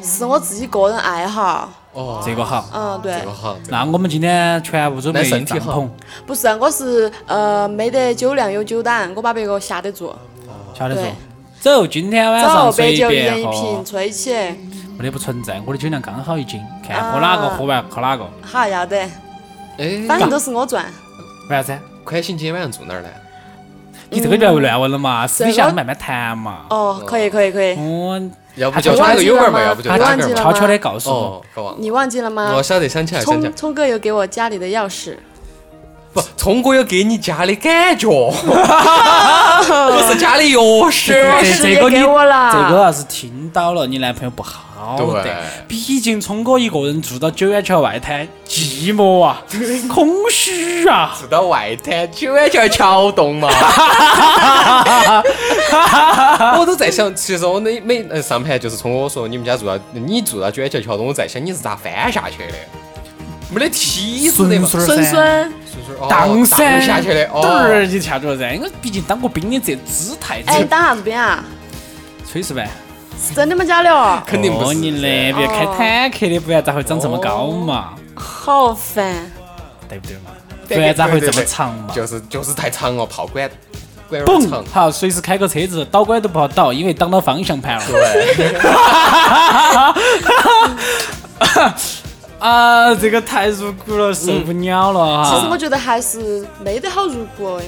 是我自己个人爱好。哦，这个好。嗯，对这，个好，那我们今天全部准备那身体帐好篷，不是，我是呃没得酒量有酒胆，我把别个吓得住。吓得住。走，今天晚走，上白酒一人一瓶，，吹起。没得不存在，我的酒量刚好一斤，看喝哪个啊喝完喝哪个。好，要得，哎，反正都是我赚。为啥子？宽心今天晚上住哪儿呢？你这个不要乱问了嘛，私底这个下慢慢谈嘛。哦，可以可以可以。哦，要不就打个友儿嘛，要不就悄悄的告诉我。你忘记了吗我？晓得，想起来，想起来聪。聪哥有给我家里的钥匙。不，聪哥有给你家的感觉，不是家的钥匙。这个你给我了这个要是听到了，你男朋友不好的对。毕竟聪哥一个人住到九眼桥外滩，寂寞啊，空虚啊。住到外滩九眼桥桥洞嘛。我都在想，其实我每每呃上盘就是聪哥说你们家住到你住到九眼桥桥洞，我在想你是咋翻下去的？没得梯子的嘛，孙孙孙，哦荡噻，荡下去的，嘚儿哦，就下去了噻。因为毕竟当过兵的这姿态，哎，这当啥子兵啊？吹是呗？是真的吗？假的哦？肯定不你那边开坦克的，不然咋会长这么高嘛？好烦。对不对嘛？不然咋会这么长嘛？就是就是太长了，炮管管好，随时开个车子倒拐都不好倒，因为挡到方向盘了。对，啊，这个太入骨了，受不了了哈。其实我觉得还是没得好入骨哦。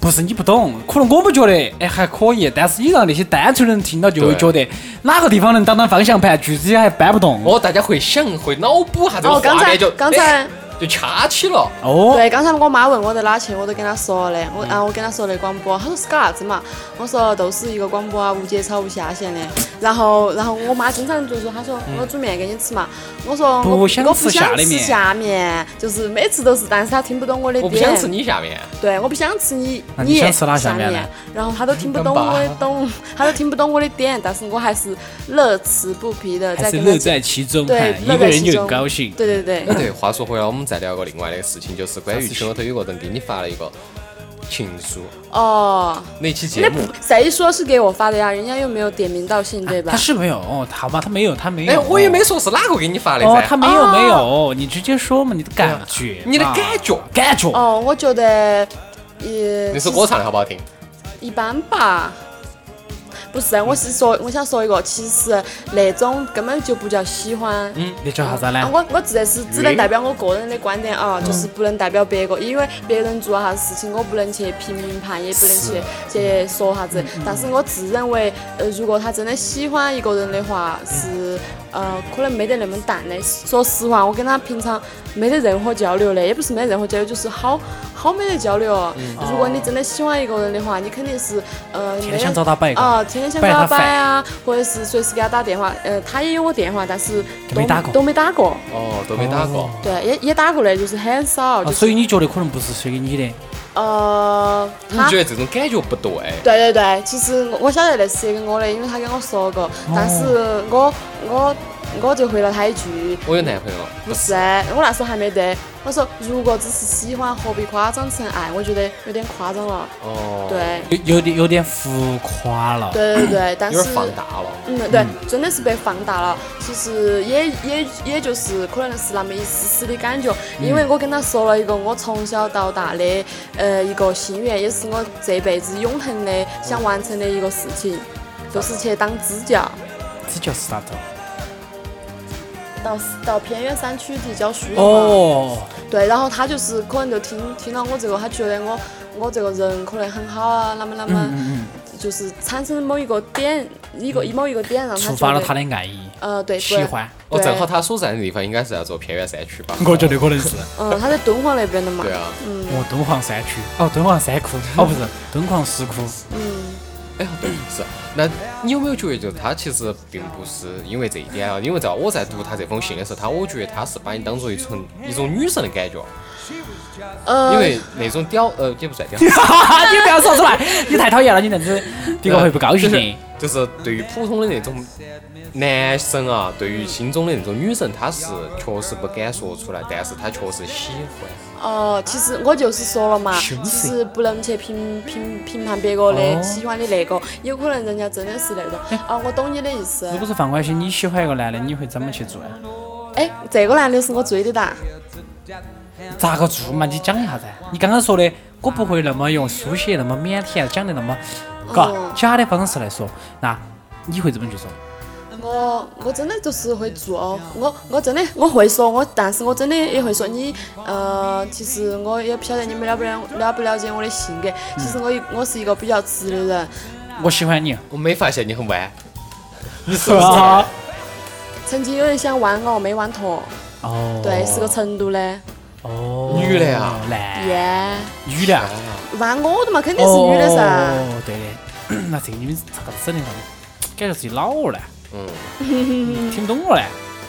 不是你不懂，可能我们觉得哎还可以，但是你让那些单纯的人听到就会觉得哪个地方能挡挡方向盘，句子也还搬不动。哦，大家会想会脑补下这个哦，刚才画面，就刚才哎就掐起了。哦，对，刚才我妈问我在哪去，我都跟她说的。我啊，我跟她说的广播，她说是搞啥子嘛？我说都是一个广播啊，无节操、无下限的。然后，然后我妈经常就说，她说我煮面给你吃嘛。我说我不想我不想吃吃下面，就是每次都是，但是她听不懂我的点。我不想吃你下面，对，我不想吃你你想吃哪下下面然后她都听不懂我的懂，她都听不懂我的点，但是我还是乐此不疲的在乐在其中，对，乐一个人就在其中高兴。对对对哎，对，话说回来，我们再聊个另外的事情，就是关于群里头有个人给你发了一个情书，哦，那期节目那不，谁说是给我发的呀？人家又没有点名道姓，对吧他？是没有哦，好吧，他没有，他没有哎。，我也没说是哪个给你发的哦，噻，他没有没有，你直接说嘛，你的感觉，你的啊感觉，感觉。哦，我觉得，呃，那首歌唱的好不好听？一般吧。不是，我是说，我想说一个，其实那种根本就不叫喜欢。嗯，那叫啥子呢啊？我我这是只能代表我个人的观点啊，就是不能代表别个，因为别人做啥事情我不能去评判，也不能去去说啥子。但是我自认为，呃，如果他真的喜欢一个人的话，是呃可能没得那么淡的。说实话，我跟他平常没得任何交流的，也不是没得任何交流，就是好好没得交流哦。如果你真的喜欢一个人的话，你肯定是呃天天想找他摆啊，天天想找他摆啊，或者是随时给他打电话。呃，他也有我电话，但是都没打过都没打过。哦，都没打过。对，也也打过的，就是很少，啊就是所以你觉得可能不是写给你的？呃，他你觉得这种感觉不对？对对对，其实我我晓得那是写给我的，因为他跟我说过，但是我我我就回了他一句，我有男朋友，不是，我那时候还没得，我说如果只是喜欢，何必夸张成爱？我觉得有点夸张了，哦，，对。有有点有点浮夸了。对对对，但是有点放大了。嗯，对，真的是被放大了。其实也也也就是可能是那么一丝丝的感觉，因为我跟他说了一个我从小到大的呃一个心愿，也是我这辈子永恒的想完成的一个事情，就是去当支教，支教是啥子？到到偏远山区去教书嘛。哦，对，然后他就是可能就听听到我这个，他觉得我我这个人可能很好啊，那么那么，嗯就是产生某一个点，一个某一个点让他触发了他的爱意，呃对喜欢。哦，正好他所在的地方应该是叫做偏远山区吧？我觉得可能是。嗯，他在敦煌那边的嘛。对啊。嗯哦，敦煌山区，哦，敦煌山窟，哦，不是，敦煌石窟。嗯，哎，对，是。那你有没有觉得，就他其实并不是因为这一点啊？因为在我在读他这封信的时候，他我觉得他是把你当做一种一种女神的感觉，呃，因为那种屌呃也不算屌，你不要说出来，你太讨厌了，你这样子别个会不高兴的。就是对于普通的那种男生啊，对于心中的那种女神，他是确实不敢说出来，但是他确实喜欢。哦，其实我就是说了嘛，凶其实不能去评评评判别个的哦喜欢的那个，有可能人家真的是那种。啊，我懂你的意思如。果是放宽心，你喜欢一个男的，你会怎么去做？哎，这个男的是我追的哒。咋个做嘛？你讲一下噻。你刚刚说的，我不会那么用书写那么腼腆，讲的那么，嘎哦假的方式来说，那你会怎么去做？我我真的就是会做哦，我我真的我会说，我但是我真的也会说你，呃，其实我也不晓得你们了不了了不了解我的性格，其实我一我是一个比较直的人，我喜欢你，我没发现你很弯，你 是是不是？曾经有人想弯我，没弯脱，哦，对，是个成都的，哦，女的啊？男，耶，女的。啊，弯我的嘛，肯定是女的噻。哦，对。的。那这个你们咋个整的？感觉自己老了。呢，嗯，听不懂了嘞。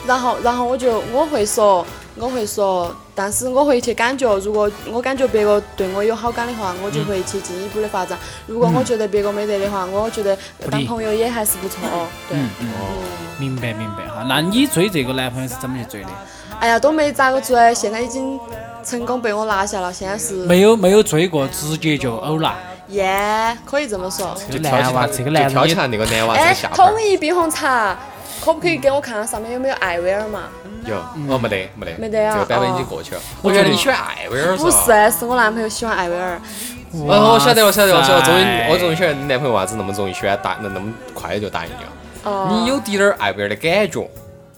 然后，然后我就我会说，我会说，但是我会去感觉，如果我感觉别个对我有好感的话，我就会去进一步的发展。如果我觉得别个没得的话，我觉得当朋友也还是不错。对，嗯嗯，明白明白哈。那你追这个男朋友是怎么去追的？哎呀，都没咋个追，现在已经成功被我拿下了，现在是没有没有追过，直接就欧了。耶，可以这么说。就挑起他，男娃这个就男的挑起他那个男娃子统一冰红茶，可不可以给我看看上面有没有艾薇儿嘛？有，哦，没得，没得，没得啊这个版本已经哦过去了。我觉得我觉得你喜欢艾薇儿不吧？是，是我男朋友喜欢艾薇儿。哦，我晓得，我晓得，我晓得，我终于，我终于晓得你男朋友为啥子那么容易喜欢答，那那么快就答应你了。哦，你有滴点儿艾薇儿的感觉，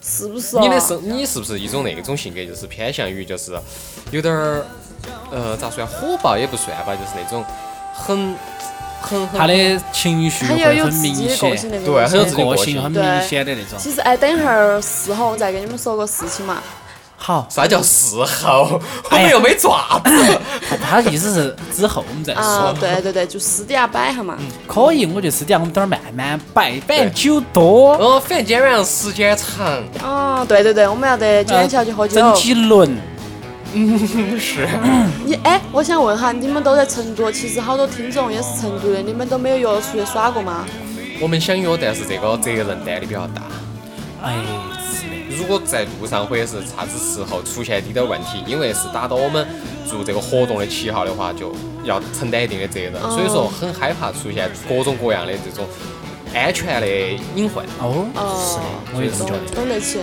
是不是哦？你的是，你是不是一种那种性格，就是偏向于就是有点儿，呃，咋说呀，火爆也不算吧，就是那种很很很他的情绪很有有会很明自己的个显，性那种。对很有自己个个性性很明显的那种。其实哎，等一会儿事后我再跟你们说个事情嘛。好，啥叫事后？我们又没爪子。他他意思是之后我们再啊说，，对对对，就私底下摆一下嘛。可以。我觉得私底下我们等会儿慢慢摆，反正酒多，哦，反正今天晚上时间长，哦，对对对，我们要得今天下去喝酒。整几轮。是 你哎，我想问哈，你们都在成都，其实好多听众也是成都的，你们都没有约出去耍过吗？我们想约，但是这个责任担的比较大。哎，是的。如果在路上或者是啥子时候出现滴点儿问题，因为是打到我们做这个活动的旗号的话，就要承担一定的责任。所以说很害怕出现各种各样的这种安全的隐患。哦，哦，是的，我也这么觉得。懂得起。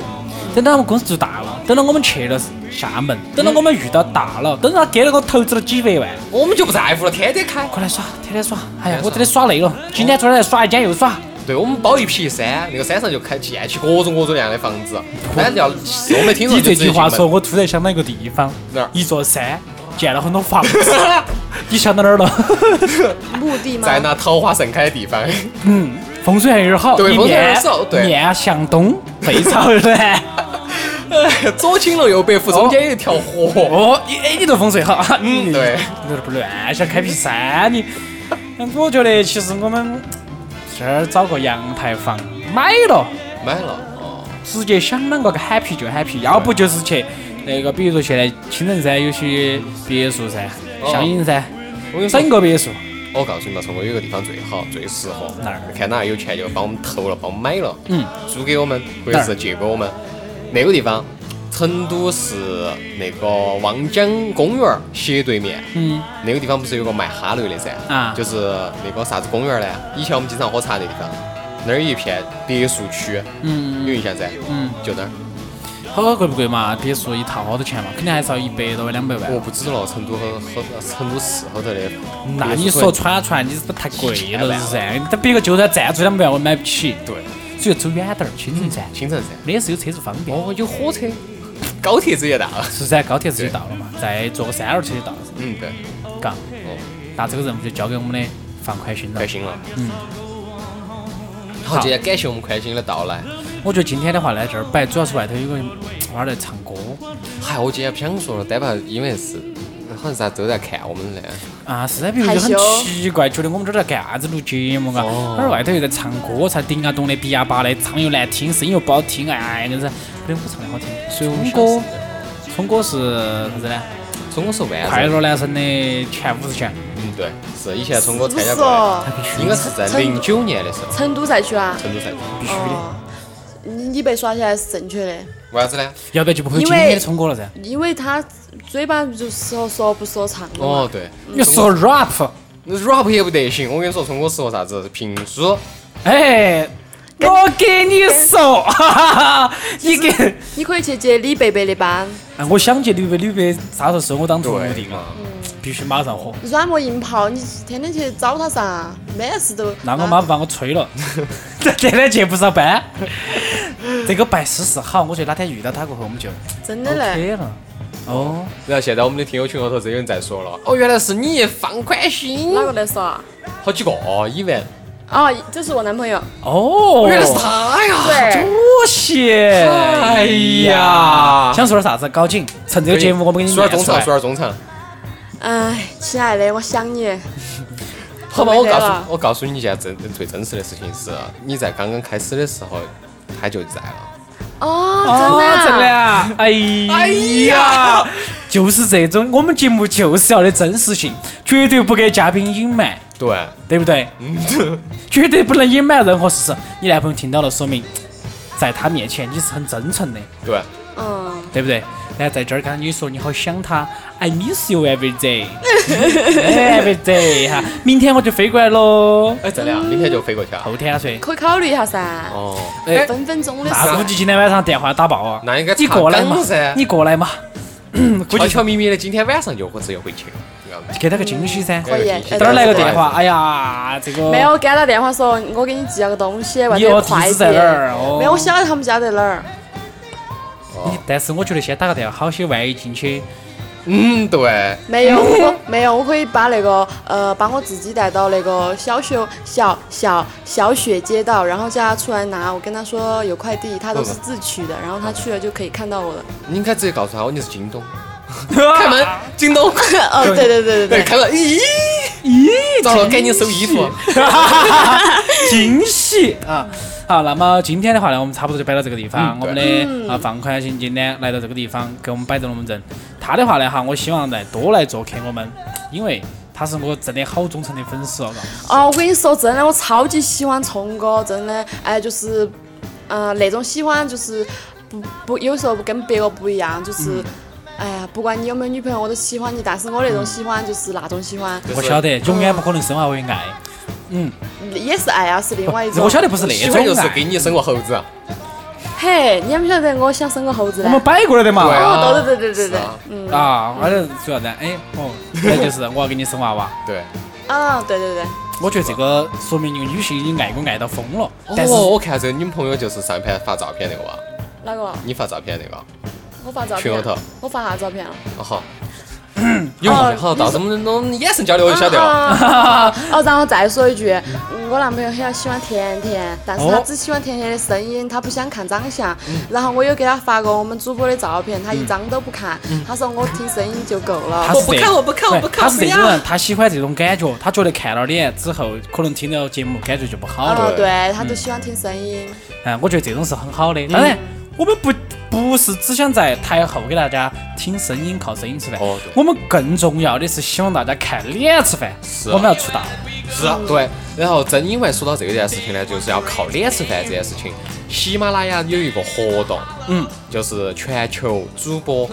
等到我们公司做大了，等到我们去了厦门，等到我们遇到大佬，等到他给了我投资了几百万，我们就不在乎了，天天开。快来耍，天天耍。哎呀，我真的耍累了，今天昨天来耍，今天又耍。对，我们包一批山，那个山上就开建起各种各种样的房子。反正要我没听说你这句话说，我突然想到一个地方哪儿，一座山建了很多房子，你想到哪儿了？墓地吗？在那桃花盛开的地方，嗯，风水还有点好，一对风水有面点少对面向东，背朝南。左青龙右白虎，中间有一条河。哦，你哎，你这风水好，嗯，对，你这不乱想开辟山你。我觉得其实我们 这儿找个阳台房买了，买了。哦，直接想啷个 happy 就 happy，要不就是去那个，比如说现在青城山有些别墅噻，哦香云山我跟你说整，个别墅，我告诉你嘛，成都有个地方最好、最适合，哪儿看哪有钱就帮我们投了，帮我们买了，嗯，租给我们或者是借给我们。那个地方，成都市那个望江公园儿斜对面，嗯，那个地方不是有个卖哈雷的噻？啊就是那个啥子公园儿呢？以前我们经常喝茶的地方，那儿有一片别墅区，嗯有印象噻？嗯，就那儿。好贵不贵嘛？别墅一套好多钱嘛？肯定还是要一百多万、两百万。我不知道成都和和成都市后头的。那你说串串，你是不是太贵了是噻？但别个就算赞助两百万，我买不起。对，所以走远点儿，青城山，青城噻。没得是有车子方便。哦，有火车，高铁直接到了。是噻，高铁直接到了嘛，再坐个三轮车就到了，嗯，对，嘎。哦，那这个任务就交给我们的放宽心了开。心了。嗯。好，今天感谢我们宽心的到来。我觉得今天的话呢，这儿摆主要是外头有个娃儿在唱歌嗨，我今天不想说了，单怕因为是好像是大家都在看我们呢。啊，是噻，别个就很奇怪，觉得我们这儿在干啥子录节目嘎，哦那儿外头又在唱歌，才叮啊咚的、比啊叭的，唱又难听，声音又不好听，哎，硬是，不得我唱的好听。所以我们聪哥，聪哥是啥子呢？聪哥是万快。乐男生的前五十强，嗯，对，是以前聪哥参加过？应该是在零九年的时候，成都赛区啊？成都赛区。必须的，哦，你你被刷起来是正确的，为啥子呢？要不然就不会今天的聪哥了噻。因为他嘴巴就适合说不说唱的嘛哦，对，你说 rap，那 rap 也不得行。我跟你说，冲哥适合啥子？评书。哎，我给你说，哈哈哈，你给。你可以去接李贝贝的班，哎，我想接李贝，李贝啥时候收我当徒弟了？嘛，必须马上火。软磨硬泡，你天天去找他噻，每事都。那我妈不把我催了，天天去不上班。这个拜师是好，我觉得哪天遇到他过后，我们就真的嘞。哦，然后现在我们的听友群后头真有人在说了，哦，原来是你，放宽心。哪个在说啊？好几个一万，啊，这是我男朋友。哦，原来是他呀！对，多谢。哎呀，想说点啥子？搞紧，趁这个节目我们给你说点中场，说点中场。哎，亲爱的，我想你。好吧，我告诉我告诉你一件真最真实的事情是，你在刚刚开始的时候他就在了。哦，哦，真真的啊。的啊！哎呀，就是这种，我们节目就是要的真实性，绝对不给嘉宾隐瞒，对，对不对？绝对不能隐瞒任何事实。你男朋友听到了，说明在他面前你是很真诚的。对，嗯，对不对？然后在这儿刚刚你说你好想他，I miss you every day，every day 哈。明天我就飞过来喽，哎，真的啊，明天就飞过去啊？后天啊噻。可以考虑一下噻。哦，哎，分分钟的事。那估计今天晚上电话打爆啊！那应该你过来嘛岗噻，你过来嘛，估计悄悄咪咪的，今天晚上就或者要回去了，给他个惊喜噻。可以哎等会儿来个电话，哎呀，这个没有给他打电话说，我给你寄了个东西，或你哦者快递。在哪儿哦没有，我晓得他们家在哪儿。你但是我觉得先打个电话好些，万一进去，嗯，对，没有，我没有，我可以把那个呃，把我自己带到那个小学小小小雪街道，然后叫他出来拿。我跟他说有快递，他都是自取的，然后他去了就可以看到我了。你应该直接告诉他，你是京东，开门，京东，哦，对对对对对，开门，咦咦，糟了，赶紧收衣服，惊喜啊！好，那么今天的话呢，我们差不多就摆到这个地方。嗯我们的啊放宽心今天来到这个地方，给我们摆龙门阵。他的话呢哈，我希望来多来做客我们，因为他是我真的好忠诚的粉丝哦。哦，我跟你说，真的，我超级喜欢聪哥，真的，哎，就是，呃，那种喜欢就是不不，有时候跟别个不一样，就是，哎呀，不管你有没有女朋友，我都喜欢你，但是我那种喜欢就是那种喜欢，我晓得，永远不可能升华为爱。嗯也是爱啊，是另外一种。我晓得不是那种就是。给你生个猴子，嘿，你晓不晓得我想生个猴子呢？我们摆过来的嘛。对对对对对对嗯，啊，而且主要呢，哎哦，那就是我要给你生娃娃。对。啊，对对对，我觉得这个说明一个女性已经爱我爱到疯了。但是哦，我看这个女朋友就是上一盘发照片那个哇，哪个？你发照片那个，我发照片群里头。我发啥照片了？哦好，有印好，到时候我们我们眼神交流就晓得了。啊哦，然后再说一句，嗯我男朋友很喜欢甜甜，但是他哦只喜欢甜甜的声音，他不想看长相。然后我有给他发过我们主播的照片，他一张都不看，他说我听声音就够了他。是这看我不看我不看他是这种人，他喜欢这种感觉，他觉得看了脸之后，可能听了节目感觉就不好了。哦，对，他就喜欢听声音。嗯，我觉得这种是很好的。当然，我们不不是只想在台后给大家听声音，靠声音吃饭。哦对我们更重要的是希望大家看脸吃饭。是我们要出道。是啊，对。然后正因为说到这件事情呢，就是要靠脸吃饭这件事情，喜马拉雅有一个活动，嗯，就是全球主播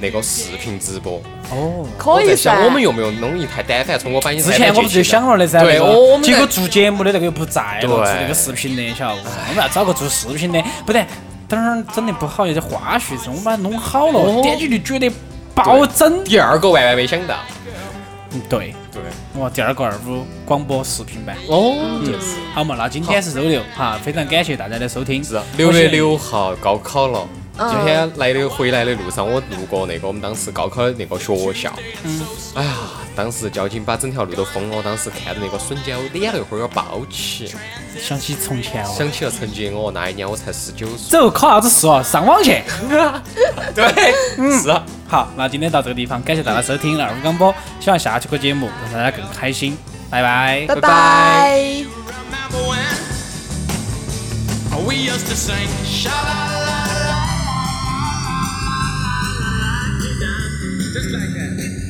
那个视频直播。哦。可以我想噻。我们用不用弄一台单反从我把你之前我不就想了的噻，对，我我们结果做节目的那个又不在了，对做那个视频的，晓得不？我们要找个做视频的，不然等会儿整的不好，有点花絮声，我们把它弄好了，哦点击率绝对暴增。第二个万万没想到。嗯，对。对。哇，第二个二五广播视频版。哦，嗯，好嘛，那今天是周六哈，非常感谢大家的收听。是啊六月六号高考了。嗯今天来的回来的路上，我路过那个我们当时高考的那个学校，嗯，哎呀，当时交警把整条路都封了，当时看到那个瞬间，我脸那会儿有点爆起，想起从前哦。想起了曾经我那一年我才十九岁。走，考啥子试哦？上网去。对，嗯是啊。好，那今天到这个地方，感谢大家收听二五广播，希望下期个节目让大家更开心，拜拜。拜拜拜。remember when we used to sing sha la just like that.